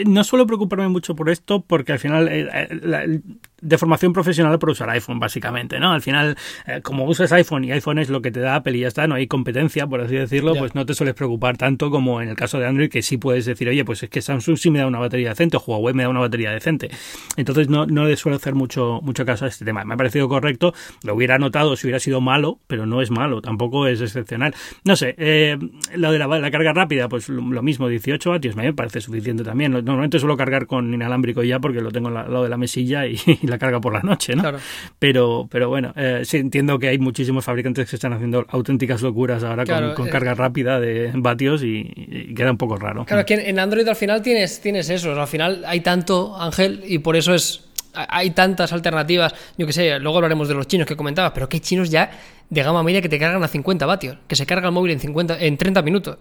No suelo preocuparme mucho por esto porque al final eh, eh, de formación profesional por usar iPhone, básicamente, ¿no? Al final, eh, como usas iPhone y iPhone es lo que te da Apple y ya está, no hay competencia, por así decirlo, pues no te sueles preocupar tanto como en el caso de Android, que sí puedes decir, oye, pues es que Samsung sí me da una batería decente o Huawei me da una batería decente. Entonces no, no le suelo hacer mucho, mucho caso a este tema. Me ha parecido correcto, lo hubiera notado si hubiera sido malo, pero no es malo, tampoco es excepcional. No sé, eh, lo de la, carga rápida, pues lo, mismo, 18 vatios, me parece suficiente también. Normalmente suelo cargar con inalámbrico ya porque lo tengo al lado de la mesilla y la carga por la noche, ¿no? Pero, pero bueno, eh, sí entiendo que hay muchísimos fabricantes que están haciendo auténticas locuras ahora con, eh, carga rápida de vatios y, queda un poco raro. Claro, que en Android al final tienes, tienes eso, al final hay tanto, Ángel, y por eso es hay tantas alternativas, yo que sé, luego hablaremos de los chinos que comentabas, pero hay chinos ya de gama media que te cargan a 50 vatios, que se carga el móvil en 50 en 30 minutos.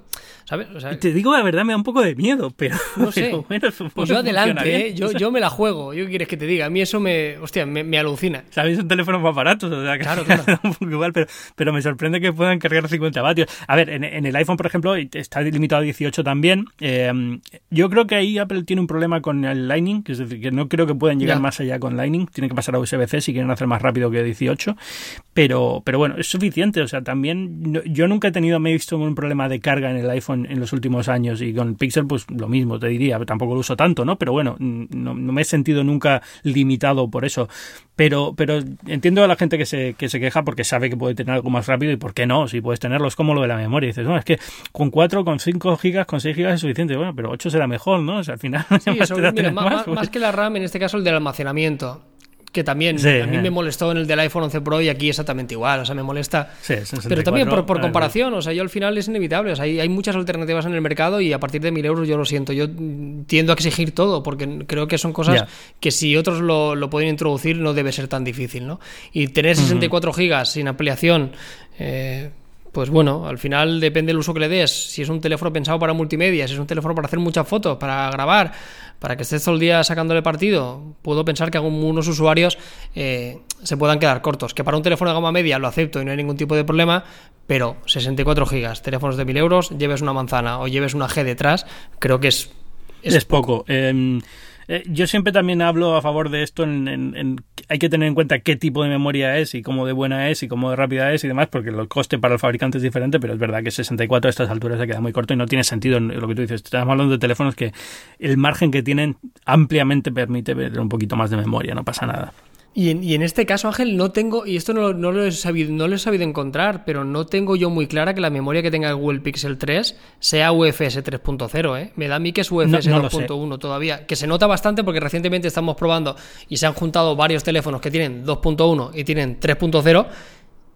¿Sabes? te digo la verdad, me da un poco de miedo, pero. [LAUGHS] No sé. [LAUGHS] pues yo adelante, ¿eh? yo, yo me la juego. Yo quieres que te diga. A mí eso me. Hostia, me, alucina. ¿Sabes? Son teléfonos más baratos. O sea, claro, [LAUGHS] claro. igual, pero, pero me sorprende que puedan cargar 50 vatios. A ver, en, el iPhone, por ejemplo, está limitado a 18 también. Eh, yo creo que ahí Apple tiene un problema con el Lightning, que es decir, que no creo que puedan llegar más allá con Lightning. Tienen que pasar a USB-C si quieren hacer más rápido que 18. Pero, pero bueno, es suficiente. O sea, también. yo nunca he tenido, me he visto un problema de carga en el iPhone en los últimos años y con Pixel pues lo mismo te diría, tampoco lo uso tanto, ¿no? Pero bueno, no, me he sentido nunca limitado por eso. Pero, pero entiendo a la gente que se, que se queja porque sabe que puede tener algo más rápido y por qué no, si puedes tenerlo, es como lo de la memoria. dices, bueno, es que con 4, con 5 gigas, con 6 gigas es suficiente, bueno, pero 8 será mejor, ¿no? O sea, al final... [LAUGHS] más, más que la RAM, en este caso el del almacenamiento que también a mí me molestó en el del iPhone 11 Pro y aquí exactamente igual, o sea, me molesta. pero también por, comparación, o sea, yo al final es inevitable, o sea, hay, hay, muchas alternativas en el mercado y a partir de 1000 euros yo lo siento, yo tiendo a exigir todo porque creo que son cosas que si otros lo, lo, pueden introducir no debe ser tan difícil, ¿no? Y tener 64 gigas sin ampliación... Eh, pues bueno, al final depende del uso que le des. Si es un teléfono pensado para multimedia, si es un teléfono para hacer muchas fotos, para grabar, para que estés todo el día sacándole partido, puedo pensar que algunos usuarios eh, se puedan quedar cortos. Que para un teléfono de gama media lo acepto y no hay ningún tipo de problema, pero 64 gigas, teléfonos de 1000 euros, lleves una manzana o lleves una G detrás, creo que es... Es, poco. Em, Eh, yo siempre también hablo a favor de esto en, hay que tener en cuenta qué tipo de memoria es y cómo de buena es y cómo de rápida es y demás, porque el coste para el fabricante es diferente, pero es verdad que 64 a estas alturas se queda muy corto y no tiene sentido lo que tú dices. Estamos hablando de teléfonos que el margen que tienen ampliamente permite ver un poquito más de memoria, no pasa nada. Y en, este caso, Ángel, no tengo, y esto no, lo he sabido, no lo he sabido encontrar, pero no tengo yo muy clara que la memoria que tenga el Google Pixel 3 sea UFS 3.0, ¿eh? Me da a mí que es UFS 2.1 todavía, que se nota bastante porque recientemente estamos probando y se han juntado varios teléfonos que tienen 2.1 y tienen 3.0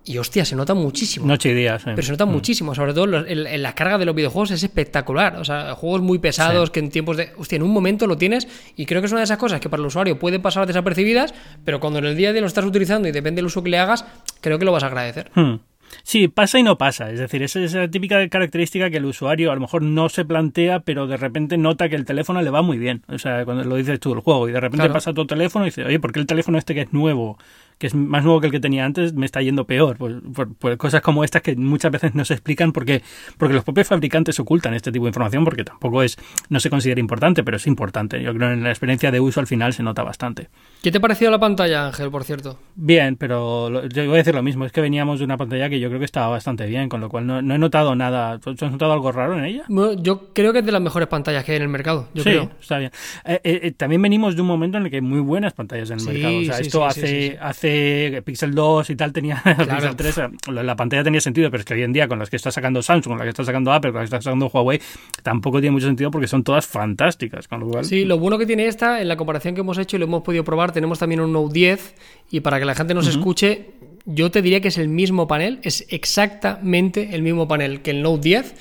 y hostia, se nota muchísimo. Noche y día, Pero se nota mm. muchísimo, sobre todo en, la carga de los videojuegos es espectacular. O sea, juegos muy pesados que en tiempos de. Hostia, en un momento lo tienes y creo que es una de esas cosas que para el usuario puede pasar desapercibidas, pero cuando en el día a día lo estás utilizando y depende del uso que le hagas, creo que lo vas a agradecer. Hmm. Sí, pasa y no pasa. Es decir, esa es la típica característica que el usuario a lo mejor no se plantea, pero de repente nota que el teléfono le va muy bien. O sea, cuando lo dices tú, el juego, y de repente pasa tu teléfono y dice, oye, ¿por qué el teléfono este que es nuevo que es más nuevo que el que tenía antes, me está yendo peor. Pues, por, cosas como estas que muchas veces no se explican porque, porque los propios fabricantes ocultan este tipo de información porque tampoco es, no se considera importante, pero es importante. Yo creo que en la experiencia de uso al final se nota bastante. ¿Qué te pareció la pantalla, Ángel, por cierto? Bien, pero yo voy a decir lo mismo, es que veníamos de una pantalla que yo creo que estaba bastante bien, con lo cual no, he notado nada. ¿Tú has notado algo raro en ella? yo creo que es de las mejores pantallas que hay en el mercado. Yo sí, está bien. Eh, eh, eh, también venimos de un momento en el que hay muy buenas pantallas en el mercado. O sea, esto hace, hace Pixel 2 y tal tenía [LAUGHS] Pixel 3, eh, la pantalla tenía sentido, pero es que hoy en día con las que está sacando Samsung, con las que está sacando Apple, con las que está sacando Huawei, tampoco tiene mucho sentido porque son todas fantásticas. Con lo Sí, lo bueno que tiene esta, en la comparación que hemos hecho y lo hemos podido probar, tenemos también un Note 10 y para que la gente nos escuche, yo te diría que es el mismo panel, es exactamente el mismo panel que el Note 10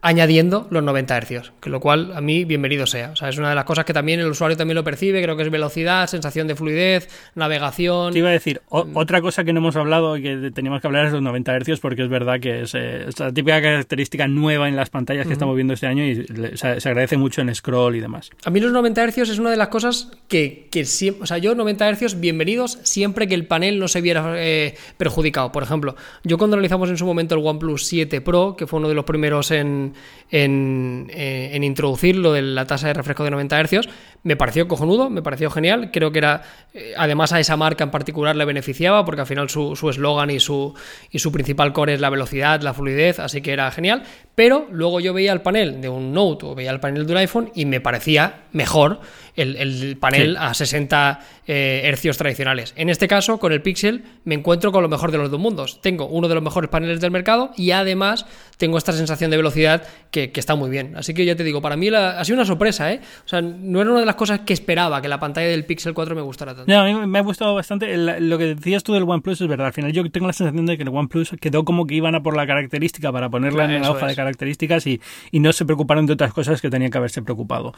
añadiendo los 90 Hz, que lo cual a mí bienvenido sea. O sea, es una de las cosas que también el usuario también lo percibe, creo que es velocidad, sensación de fluidez, navegación. Te iba a decir, mm. otra cosa que no hemos hablado y que teníamos que hablar es los 90 Hz, porque es verdad que es, eh, la típica característica nueva en las pantallas que estamos viendo este año y se, agradece mucho en scroll y demás. A mí los 90 Hz es una de las cosas que, que siempre, o sea, yo 90 Hz bienvenidos siempre que el panel no se viera eh, perjudicado. Por ejemplo, yo cuando analizamos en su momento el OnePlus 7 Pro, que fue uno de los primeros en en, eh, en, introducir lo de la tasa de refresco de 90 Hz. Me pareció cojonudo, me pareció genial. Creo que era, eh, además a esa marca en particular le beneficiaba porque al final su eslogan y, su, y su principal core es la velocidad, la fluidez, así que era genial. Pero luego yo veía el panel de un Note o veía el panel de un iPhone y me parecía mejor el, panel a 60 eh, hercios tradicionales. En este caso, con el Pixel, me encuentro con lo mejor de los dos mundos. Tengo uno de los mejores paneles del mercado y además tengo esta sensación de velocidad que, está muy bien. Así que ya te digo, para mí ha sido una sorpresa, ¿eh? O sea, no era una de las cosas que esperaba que la pantalla del Pixel 4 me gustara tanto. a mí me ha gustado bastante. lo que decías tú del OnePlus es verdad. Al final yo tengo la sensación de que el OnePlus quedó como que iban a por la característica para ponerla en la hoja de características y, no se preocuparon de otras cosas que tenían que haberse preocupado.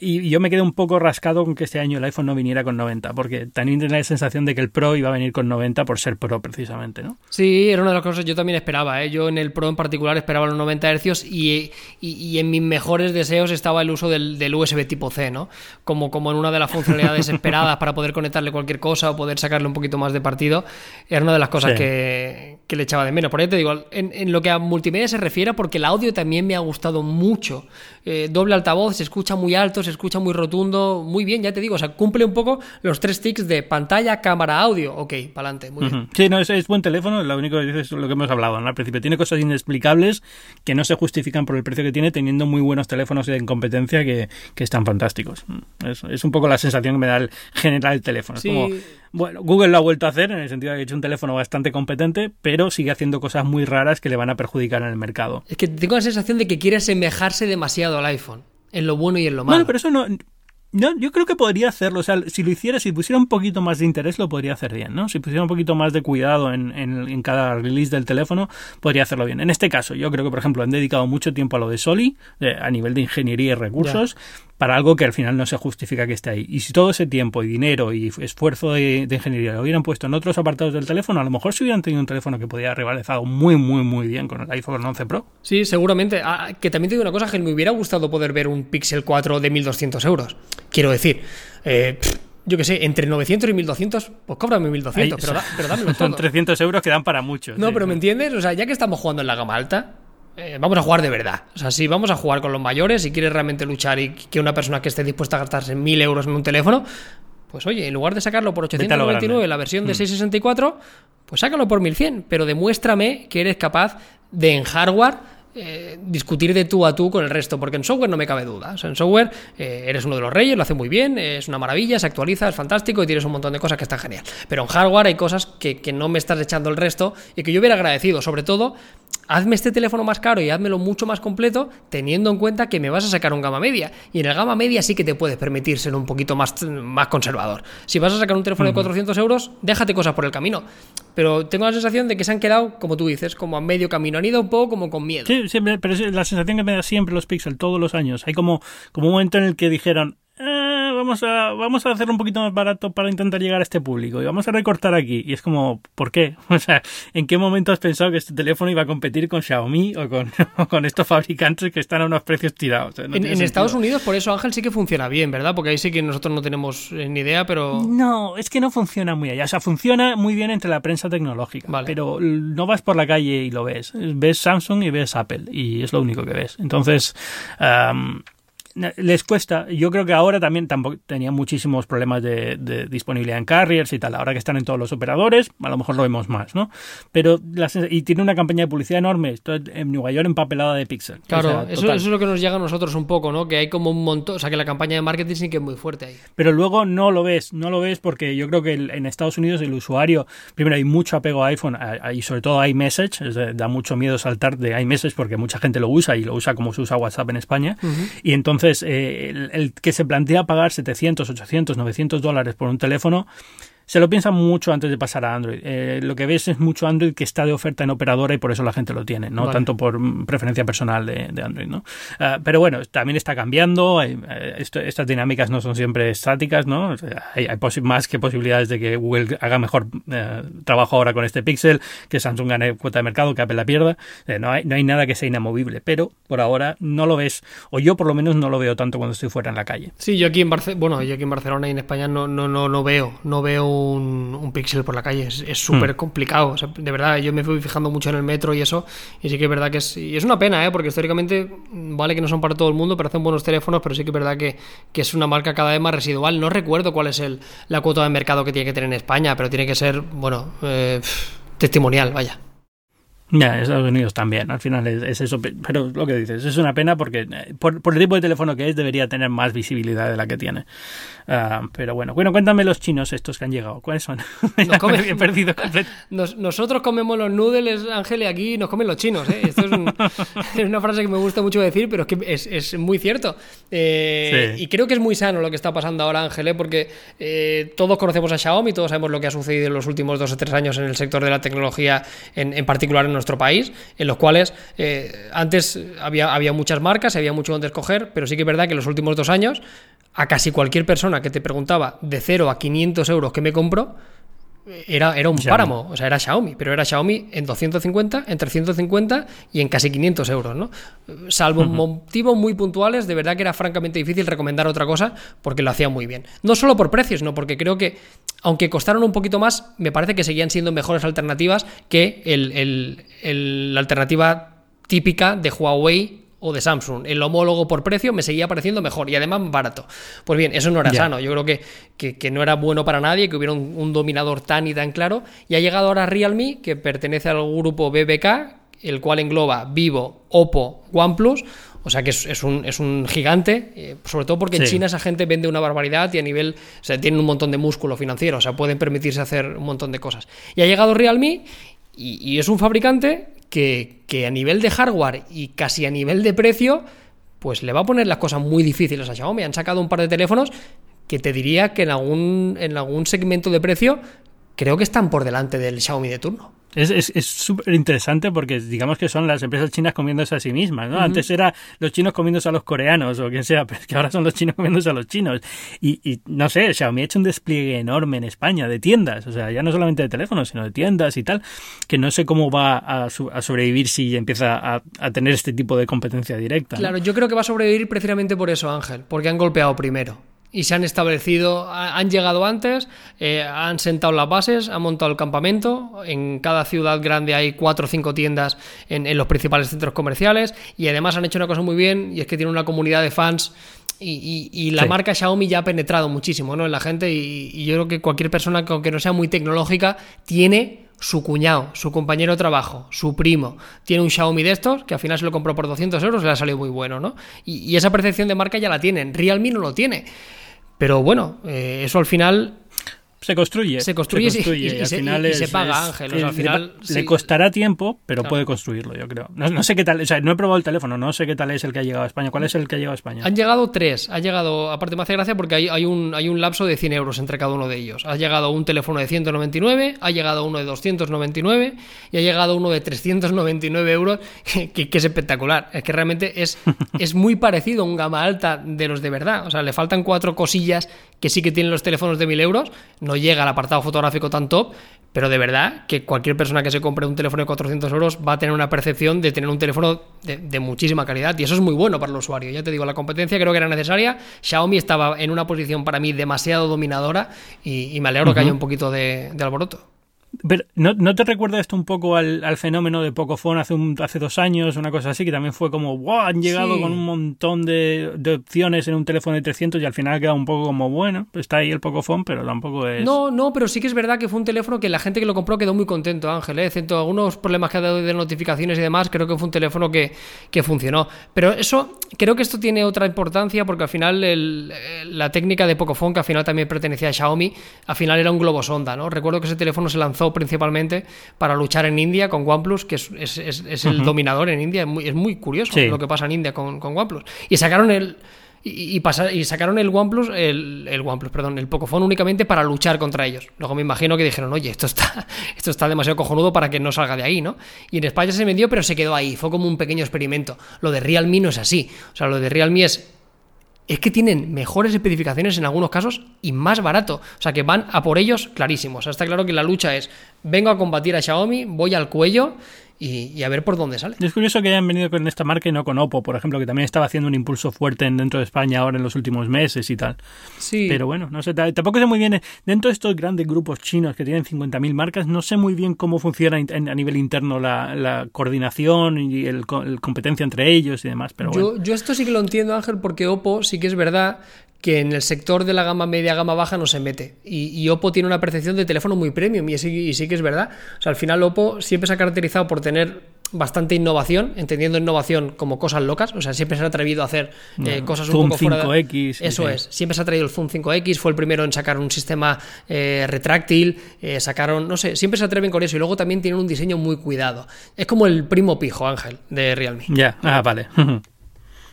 Y, yo me quedé un poco rascado con que este año el iPhone no viniera con 90, porque también tenía la sensación de que el Pro iba a venir con 90 por ser Pro precisamente, ¿no? Sí, era una de las cosas que yo también esperaba. ¿eh? Yo en el Pro en particular esperaba los 90 Hz y, y, en mis mejores deseos estaba el uso del, del, USB tipo C, ¿no? Como, como en una de las funcionalidades esperadas para poder conectarle cualquier cosa o poder sacarle un poquito más de partido. Era una de las cosas que, que, le echaba de menos. Por ahí te digo, en, en, lo que a multimedia se refiere, porque el audio también me ha gustado mucho. Eh, doble altavoz, se escucha muy alto, se escucha muy rotundo, muy bien, ya te digo, o sea, cumple un poco los tres tics de pantalla, cámara, audio. Ok, para adelante, muy bien. Sí, no, es, buen teléfono, lo único que dices es lo que hemos hablado al principio. Tiene cosas inexplicables que no se justifican por el precio que tiene, teniendo muy buenos teléfonos en competencia que, están fantásticos. Es, es, un poco la sensación que me da el general el teléfono. como, bueno, Google lo ha vuelto a hacer en el sentido de que ha hecho un teléfono bastante competente, pero sigue haciendo cosas muy raras que le van a perjudicar en el mercado. Es que tengo la sensación de que quiere asemejarse demasiado al iPhone, en lo bueno y en lo malo. Bueno, pero eso no, no, yo creo que podría hacerlo. O sea, si lo hiciera, si pusiera un poquito más de interés, lo podría hacer bien, ¿no? Si pusiera un poquito más de cuidado en, en, cada release del teléfono, podría hacerlo bien. En este caso, yo creo que, por ejemplo, han dedicado mucho tiempo a lo de Soli, eh, a nivel de ingeniería y recursos, para algo que al final no se justifica que esté ahí. Y si todo ese tiempo y dinero y esfuerzo de, ingeniería lo hubieran puesto en otros apartados del teléfono, a lo mejor si hubieran tenido un teléfono que podía rivalizado muy, muy, muy bien con el iPhone 11 Pro. Sí, seguramente. Ah, que también te digo una cosa, que me hubiera gustado poder ver un Pixel 4 de 1200 euros. Quiero decir, eh, yo qué sé, entre 900 y 1200, pues cóbrame 1200, pero, pero dámelo [LAUGHS] todo. Son 300 euros que dan para muchos. No, pero ¿me entiendes? O sea, ya que estamos jugando en la gama alta, eh, vamos a jugar de verdad. O sea, si vamos a jugar con los mayores, si quieres realmente luchar y que una persona que esté dispuesta a gastarse mil euros en un teléfono, pues oye, en lugar de sacarlo por 899 la versión de 664, mm. pues sácalo por 1100, pero demuéstrame que eres capaz de en hardware eh, discutir de tú a tú con el resto, porque en software no me cabe duda. O sea, en software eh, eres uno de los reyes, lo hace muy bien, es una maravilla, se actualiza, es fantástico y tienes un montón de cosas que están genial. Pero en hardware hay cosas que, que no me estás echando el resto y que yo hubiera agradecido, sobre todo hazme este teléfono más caro y házmelo mucho más completo, teniendo en cuenta que me vas a sacar un gama media. Y en el gama media sí que te puedes permitir ser un poquito más, más conservador. Si vas a sacar un teléfono de 400 euros, déjate cosas por el camino. Pero tengo la sensación de que se han quedado, como tú dices, como a medio camino. Han ido un poco como con miedo. Sí, siempre, pero es la sensación que me da siempre los Pixel, todos los años. Hay como, como un momento en el que dijeron, vamos a, vamos a hacerlo un poquito más barato para intentar llegar a este público y vamos a recortar aquí. Y es como, ¿por qué? [LAUGHS] O sea, ¿en qué momento has pensado que este teléfono iba a competir con Xiaomi o con, [LAUGHS] con estos fabricantes que están a unos precios tirados? en, Estados Unidos, por eso Ángel sí que funciona bien, ¿verdad? Porque ahí sí que nosotros no tenemos eh, ni idea, pero... No, es que no funciona muy allá. O sea, funciona muy bien entre la prensa tecnológica, pero no vas por la calle y lo ves. Ves Samsung y ves Apple y es lo único que ves. Entonces les cuesta. Yo creo que ahora también tampoco tenían muchísimos problemas de, disponibilidad en carriers y tal. Ahora que están en todos los operadores, a lo mejor lo vemos más, ¿no? Pero y tiene una campaña de publicidad enorme. Esto en Nueva York empapelada de Pixel. Claro, eso, es lo que nos llega a nosotros un poco, ¿no? Que hay como un montón, o sea, que la campaña de marketing sí que es muy fuerte ahí. Pero luego no lo ves, no lo ves porque yo creo que en Estados Unidos el usuario, primero hay mucho apego a iPhone y sobre todo a iMessage, da mucho miedo saltar de iMessage porque mucha gente lo usa y lo usa como se usa WhatsApp en España. Y entonces entonces, eh, el, que se plantea pagar 700, 800, 900 dólares por un teléfono se lo piensa mucho antes de pasar a Android. Eh, lo que ves es mucho Android que está de oferta en operadora y por eso la gente lo tiene, no tanto por preferencia personal de, Android. ¿no? Ah, pero bueno, también está cambiando, eh, estas dinámicas no son siempre estáticas, ¿no? hay, más que posibilidades de que Google haga mejor eh, trabajo ahora con este Pixel, que Samsung gane cuota de mercado, que Apple la pierda. no, hay, no hay nada que sea inamovible, pero por ahora no lo ves, o yo por lo menos no lo veo tanto cuando estoy fuera en la calle. Sí, yo aquí en, bueno, yo aquí en Barcelona y en España no, no, no, no veo, no veo un, un píxel por la calle. Es súper hmm. complicado. de verdad, yo me fui fijando mucho en el metro y eso. Y sí que es verdad que es. Y es una pena, ¿eh? porque históricamente vale que no son para todo el mundo, pero hacen buenos teléfonos, pero sí que es verdad que, que es una marca cada vez más residual. No recuerdo cuál es el, la cuota de mercado que tiene que tener en España, pero tiene que ser, bueno, eh, testimonial, vaya. Ya, Estados Unidos también, al final es, eso, pero lo que dices, es una pena porque eh, por, por, el tipo de teléfono que es debería tener más visibilidad de la que tiene. Ah, pero bueno, bueno, cuéntame los chinos estos que han llegado. ¿Cuáles son? [LAUGHS] Nos he perdido nosotros comemos los noodles, Ángel, y aquí nos comen los chinos. ¿eh? Esto es, [LAUGHS] una frase que me gusta mucho decir, pero es que es, muy cierto. Eh, y creo que es muy sano lo que está pasando ahora, Ángel, ¿eh? porque todos conocemos a Xiaomi, todos sabemos lo que ha sucedido en los últimos dos o tres años en el sector de la tecnología, en, en particular en nuestro país, en los cuales antes había, había muchas marcas, había mucho donde escoger, pero sí que es verdad que en los últimos dos años a casi cualquier persona que te preguntaba de 0 a 500 euros que me compro, era, era un páramo, o sea, era Xiaomi, pero era Xiaomi en 250, en 350 y en casi 500 euros, ¿no? Salvo motivos muy puntuales, de verdad que era francamente difícil recomendar otra cosa porque lo hacían muy bien. No solo por precios, no, porque creo que, aunque costaron un poquito más, me parece que seguían siendo mejores alternativas que la alternativa típica de Huawei o de Samsung. El homólogo por precio me seguía pareciendo mejor y además barato. Pues bien, eso no era sano. Yo creo que, que, no era bueno para nadie que hubiera un, dominador tan y tan claro. Y ha llegado ahora Realme, que pertenece al grupo BBK, el cual engloba Vivo, Oppo, OnePlus. O sea que es, un, es un, gigante, eh, sobre todo porque en China esa gente vende una barbaridad y a nivel, o sea, tienen un montón de músculo financiero, o sea, pueden permitirse hacer un montón de cosas. Y ha llegado Realme y es un fabricante que, a nivel de hardware y casi a nivel de precio, pues le va a poner las cosas muy difíciles a Xiaomi. Han sacado un par de teléfonos que te diría que en algún, en algún segmento de precio creo que están por delante del Xiaomi de turno. Es súper interesante porque digamos que son las empresas chinas comiéndose a sí mismas, ¿no? Antes era los chinos comiéndose a los coreanos o quien sea, pero es que ahora son los chinos comiéndose a los chinos. Y, no sé, Xiaomi ha hecho un despliegue enorme en España de tiendas, o sea, ya no solamente de teléfonos, sino de tiendas y tal, que no sé cómo va a, sobrevivir si empieza a, tener este tipo de competencia directa. Claro, yo creo que va a sobrevivir precisamente por eso, Ángel, porque han golpeado primero y se han establecido, han llegado antes, eh, han sentado las bases, han montado el campamento. En cada ciudad grande hay cuatro o cinco tiendas en, los principales centros comerciales y además han hecho una cosa muy bien y es que tienen una comunidad de fans. Y, la marca Xiaomi ya ha penetrado muchísimo ¿no? en la gente y, yo creo que cualquier persona que aunque no sea muy tecnológica tiene su cuñado, su compañero de trabajo, su primo, tiene un Xiaomi de estos, que al final se lo compró por 200 euros le ha salido muy bueno, ¿no? Y, y esa percepción de marca ya la tienen. Realme no lo tiene. Pero bueno, eh, eso al final se construye. Se construye, y, al final se paga, Ángel. al final, le, costará tiempo, pero puede construirlo, yo creo. No, sé qué tal, o sea, no he probado el teléfono, no sé qué tal es el que ha llegado a España. ¿Cuál es el que ha llegado a España? Han llegado tres. Ha llegado, aparte me hace gracia porque hay, hay, un, hay un lapso de 100 euros entre cada uno de ellos. Ha llegado un teléfono de 199, ha llegado uno de 299 y ha llegado uno de 399 euros, que, es espectacular. Es que realmente es, [LAUGHS] es muy parecido a un gama alta de los de verdad. O sea, le faltan cuatro cosillas que sí que tienen los teléfonos de 1000 euros. No llega al apartado fotográfico tan top, pero de verdad que cualquier persona que se compre un teléfono de 400 euros va a tener una percepción de tener un teléfono de, muchísima calidad y eso es muy bueno para el usuario. Ya te digo, la competencia creo que era necesaria. Xiaomi estaba en una posición para mí demasiado dominadora y, me alegro que haya un poquito de alboroto. Pero, ¿no, te recuerda esto un poco al, fenómeno de Pocophone hace, hace dos años, una cosa así, que también fue como, wow, han llegado con un montón de, opciones en un teléfono de 300 y al final queda un poco como, bueno, está ahí el Pocophone, pero tampoco es... No, no, pero sí que es verdad que fue un teléfono que la gente que lo compró quedó muy contento, Ángel, ¿eh? excepto algunos problemas que ha dado de notificaciones y demás, creo que fue un teléfono que, funcionó. Pero eso, creo que esto tiene otra importancia porque al final la técnica de Pocophone, que al final también pertenecía a Xiaomi, al final era un globo sonda, ¿no? Recuerdo que ese teléfono se lanzó principalmente para luchar en India con OnePlus, que es, el dominador en India. Es muy, curioso lo que pasa en India con, OnePlus. Y sacaron el. Y, y, sacaron el OnePlus, el, el, OnePlus, perdón, el Pocophone únicamente para luchar contra ellos. Luego me imagino que dijeron, oye, esto está, [LAUGHS] esto está demasiado cojonudo para que no salga de ahí, ¿no? Y en España se vendió, pero se quedó ahí. Fue como un pequeño experimento. Lo de Realme no es así. O sea, lo de Realme es es que tienen mejores especificaciones en algunos casos y más barato. O sea que van a por ellos clarísimos. O sea, está claro que la lucha es, vengo a combatir a Xiaomi, voy al cuello y, a ver por dónde sale. Es curioso que hayan venido con esta marca y no con Oppo, por ejemplo, que también estaba haciendo un impulso fuerte dentro de España ahora en los últimos meses y tal. Sí. Pero bueno, no sé, tampoco sé muy bien, dentro de estos grandes grupos chinos que tienen 50.000 marcas, no sé muy bien cómo funciona a nivel interno la, coordinación y el, competencia entre ellos y demás. Pero yo, yo esto sí que lo entiendo, Ángel, porque Oppo sí que es verdad que en el sector de la gama media, gama baja no se mete. Y, Oppo tiene una percepción de teléfono muy premium y sí, y sí que es verdad. O sea, al final Oppo siempre se ha caracterizado por tener bastante innovación, entendiendo innovación como cosas locas, o sea, siempre se ha atrevido a hacer eh, cosas un poco fuera de... x Eso es, siempre se ha traído el Zoom 5X, fue el primero en sacar un sistema eh, retráctil, eh, sacaron, no sé, siempre se atreven con eso y luego también tienen un diseño muy cuidado. Es como el primo pijo, Ángel, de Realme. Ya, ah, vale. [LAUGHS]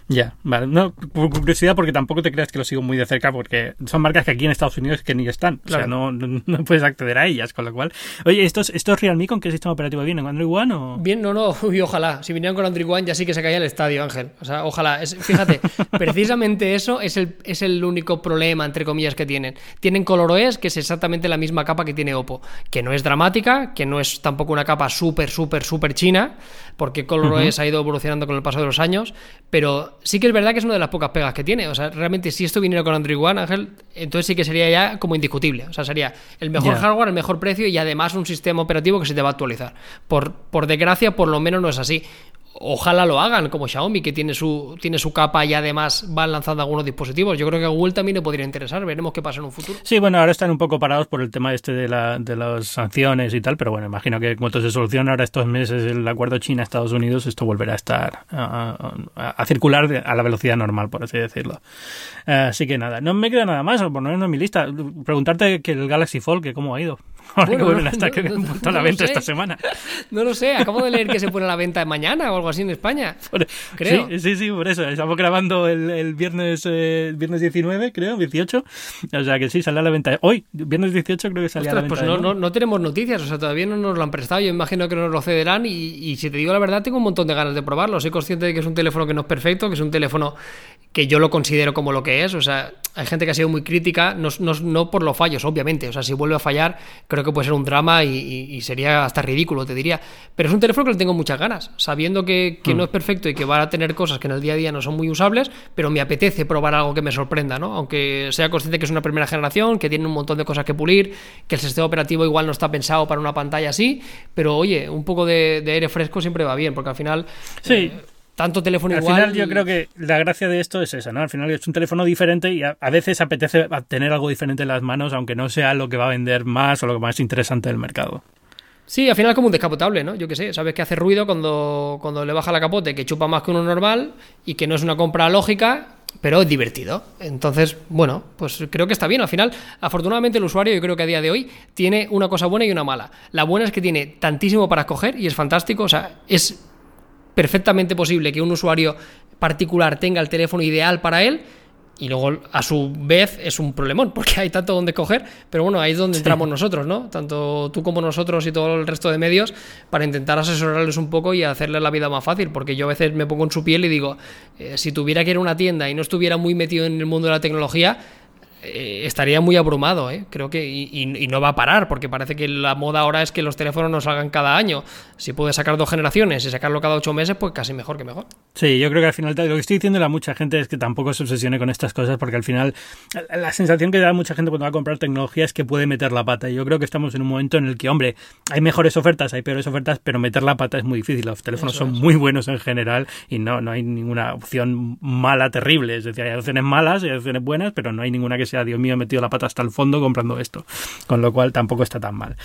Ya, vale. No, curiosidad porque tampoco te creas que lo sigo muy de cerca porque son marcas que aquí en Estados Unidos que ni están. O sea, no, no, puedes acceder a ellas, con lo cual... Oye, ¿estos, estos Realme con qué sistema operativo vienen? ¿Android One o...? Bien, no, no, [LAUGHS] y ojalá. Si vinieran con Android One ya sí que se caía el estadio, Ángel. O sea, ojalá. Es, fíjate, [LAUGHS] precisamente eso es el, es el único problema, entre comillas, que tienen. Tienen ColorOS, que es exactamente la misma capa que tiene Oppo. Que no es dramática, que no es tampoco una capa súper, súper, súper china, porque ColorOS ha ido evolucionando con el paso de los años, pero sí que es verdad que es una de las pocas pegas que tiene. O sea, realmente si esto viniera con Android One, Ángel, entonces sí que sería ya como indiscutible. O sea, sería el mejor hardware, el mejor precio y además un sistema operativo que se te va a actualizar. Por, por desgracia, por lo menos no es así ojalá lo hagan, como Xiaomi, que tiene su, tiene su capa y además van lanzando algunos dispositivos. Yo creo que a Google también le podría interesar, veremos qué pasa en un futuro. Sí, bueno, ahora están un poco parados por el tema este de, la, de las sanciones y tal, pero bueno, imagino que cuando se solucione ahora estos meses el acuerdo China-Estados Unidos, esto volverá a estar a, circular a la velocidad normal, por así decirlo. Así que nada, no me queda nada más, por no en mi lista. Preguntarte que el Galaxy Fold, que cómo ha ido. Ahora que vuelven hasta que a la venta esta semana. No lo sé, acabo de leer que se pone a la venta mañana o algo así en España. creo. Sí, sí, sí, por eso. Estamos grabando el, el viernes, eh, viernes 19, creo, 18. O sea que sí, sale a la venta. Hoy, viernes 18, creo que sale a la venta. Pues no, no, no, tenemos noticias, o sea, todavía no nos lo han prestado. Yo imagino que nos lo cederán. Y, y si te digo la verdad, tengo un montón de ganas de probarlo. Soy consciente de que es un teléfono que no es perfecto, que es un teléfono que yo lo considero como lo que es. O sea, hay gente que ha sido muy crítica, no, no, por los fallos, obviamente. O sea, si vuelve a fallar, creo que puede ser un drama y, sería hasta ridículo, te diría. Pero es un teléfono que le tengo muchas ganas, sabiendo que, que mm. no es perfecto y que va a tener cosas que en el día a día no son muy usables, pero me apetece probar algo que me sorprenda, ¿no? Aunque sea consciente que es una primera generación, que tiene un montón de cosas que pulir, que el sistema operativo igual no está pensado para una pantalla así, pero oye, un poco de, aire fresco siempre va bien, porque al final... Sí. Eh, tanto teléfono igual. Al final yo creo que la gracia de esto es esa, ¿no? Al final es un teléfono diferente y a, veces apetece tener algo diferente en las manos, aunque no sea lo que va a vender más o lo más interesante del mercado. Sí, al final es como un descapotable, ¿no? Yo qué sé, sabes que hace ruido cuando, cuando le baja la capote, que chupa más que uno normal y que no es una compra lógica, pero es divertido. Entonces, bueno, pues creo que está bien. Al final, afortunadamente el usuario, yo creo que a día de hoy, tiene una cosa buena y una mala. La buena es que tiene tantísimo para escoger y es fantástico, o sea, es perfectamente posible que un usuario particular tenga el teléfono ideal para él y luego a su vez es un problemón [LAUGHS] porque hay tanto donde coger, pero bueno, ahí es donde entramos nosotros, ¿no? Tanto tú como nosotros y todo el resto de medios para intentar asesorarles un poco y hacerles la vida más fácil, porque yo a veces me pongo en su piel y digo, eh, si tuviera que ir a una tienda y no estuviera muy metido en el mundo de la tecnología, eh, estaría muy abrumado, ¿eh? creo que, y, no va a parar, porque parece que la moda ahora es que los teléfonos no salgan cada año. Si puedes sacar dos generaciones y sacarlo cada ocho meses, pues casi mejor que mejor. Sí, yo creo que al final lo que estoy diciendo a mucha gente es que tampoco se obsesione con estas cosas, porque al final la sensación que da mucha gente cuando va a comprar tecnología es que puede meter la pata. Y yo creo que estamos en un momento en el que, hombre, hay mejores ofertas, hay peores ofertas, pero meter la pata es muy difícil. Los teléfonos son muy buenos en general y no, no hay ninguna opción mala terrible. Es decir, hay opciones malas y hay opciones buenas, pero no hay ninguna que sea, Dios mío, he metido la pata hasta el fondo comprando esto. Con lo cual tampoco está tan mal.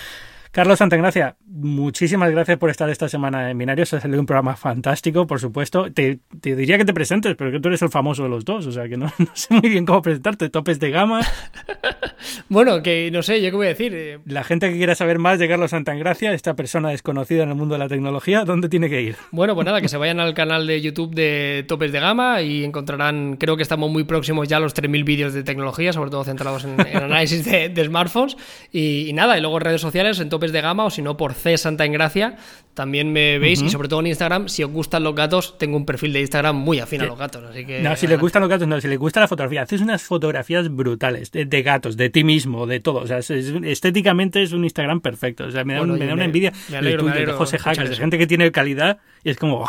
Carlos Santagracia, muchísimas gracias por estar esta semana en Binarios. Ha salido un programa fantástico, por supuesto. Te, diría que te presentes, pero que tú eres el famoso de los dos, o sea que no, [LAUGHS] sé muy bien cómo presentarte. Topes de gama. [LAUGHS] bueno, que no sé, yo qué voy a decir. Eh. La gente que quiera saber más de Carlos Santagracia, esta persona desconocida en el mundo de la tecnología, ¿dónde tiene que ir? Bueno, pues nada, que se vayan al canal de YouTube de Topes de Gama y encontrarán, creo que estamos muy próximos ya a los 3.000 vídeos de tecnología, sobre todo centrados en, análisis de, smartphones. Y, y, nada, y luego redes sociales en Topes de Gama o si no por C Santa Engracia también me veis y sobre todo en Instagram, si os gustan los gatos, tengo un perfil de Instagram muy afín a los gatos. Así que, no, si les gustan los gatos, no, si les gusta la fotografía, haces unas fotografías brutales de, gatos, de ti mismo, de todo. O sea, estéticamente es un Instagram perfecto. O sea, me da, una envidia de José Hackers, de gente que tiene calidad y es como...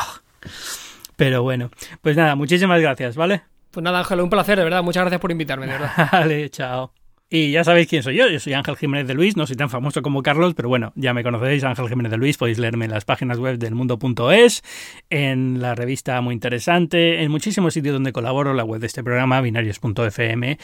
Pero bueno, pues nada, muchísimas gracias, ¿vale? Pues nada, Ángel, un placer, de verdad. Muchas gracias por invitarme, de verdad. [LAUGHS] vale, chao. Y ya sabéis quién soy yo, yo soy Ángel Jiménez de Luis, no soy tan famoso como Carlos, pero bueno, ya me conocéis, Ángel Jiménez de Luis, podéis leerme en las páginas web del mundo.es, en la revista muy interesante, en muchísimos sitios donde colaboro, la web de este programa, binarios.fm,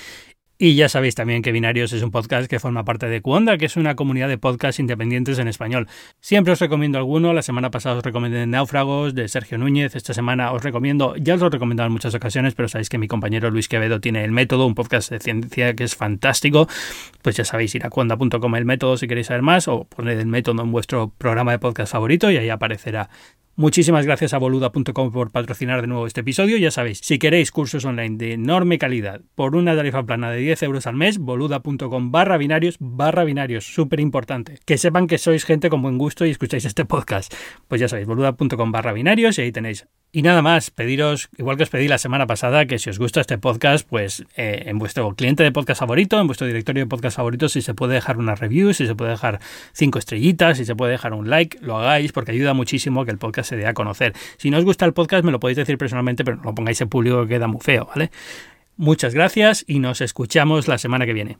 y ya sabéis también que Binarios es un podcast que forma parte de Cuonda, que es una comunidad de podcasts independientes en español. Siempre os recomiendo alguno. La semana pasada os recomendé Náufragos de Sergio Núñez. Esta semana os recomiendo, ya os lo he recomendado en muchas ocasiones, pero sabéis que mi compañero Luis Quevedo tiene El Método, un podcast de ciencia que es fantástico. Pues ya sabéis, ir a cuonda.com el método si queréis saber más o poner el método en vuestro programa de podcast favorito y ahí aparecerá Muchísimas gracias a boluda.com por patrocinar de nuevo este episodio. Ya sabéis, si queréis cursos online de enorme calidad por una tarifa plana de 10 euros al mes, boluda.com barra binarios barra binarios. Súper importante. Que sepan que sois gente con buen gusto y escucháis este podcast. Pues ya sabéis, boluda.com barra binarios y ahí tenéis y nada más, pediros, igual que os pedí la semana pasada, que si os gusta este podcast, pues eh, en vuestro cliente de podcast favorito, en vuestro directorio de podcast favorito, si se puede dejar una review, si se puede dejar cinco estrellitas, si se puede dejar un like, lo hagáis porque ayuda muchísimo que el podcast se dé a conocer. Si no os gusta el podcast, me lo podéis decir personalmente, pero no lo pongáis en público que queda muy feo, ¿vale? Muchas gracias y nos escuchamos la semana que viene.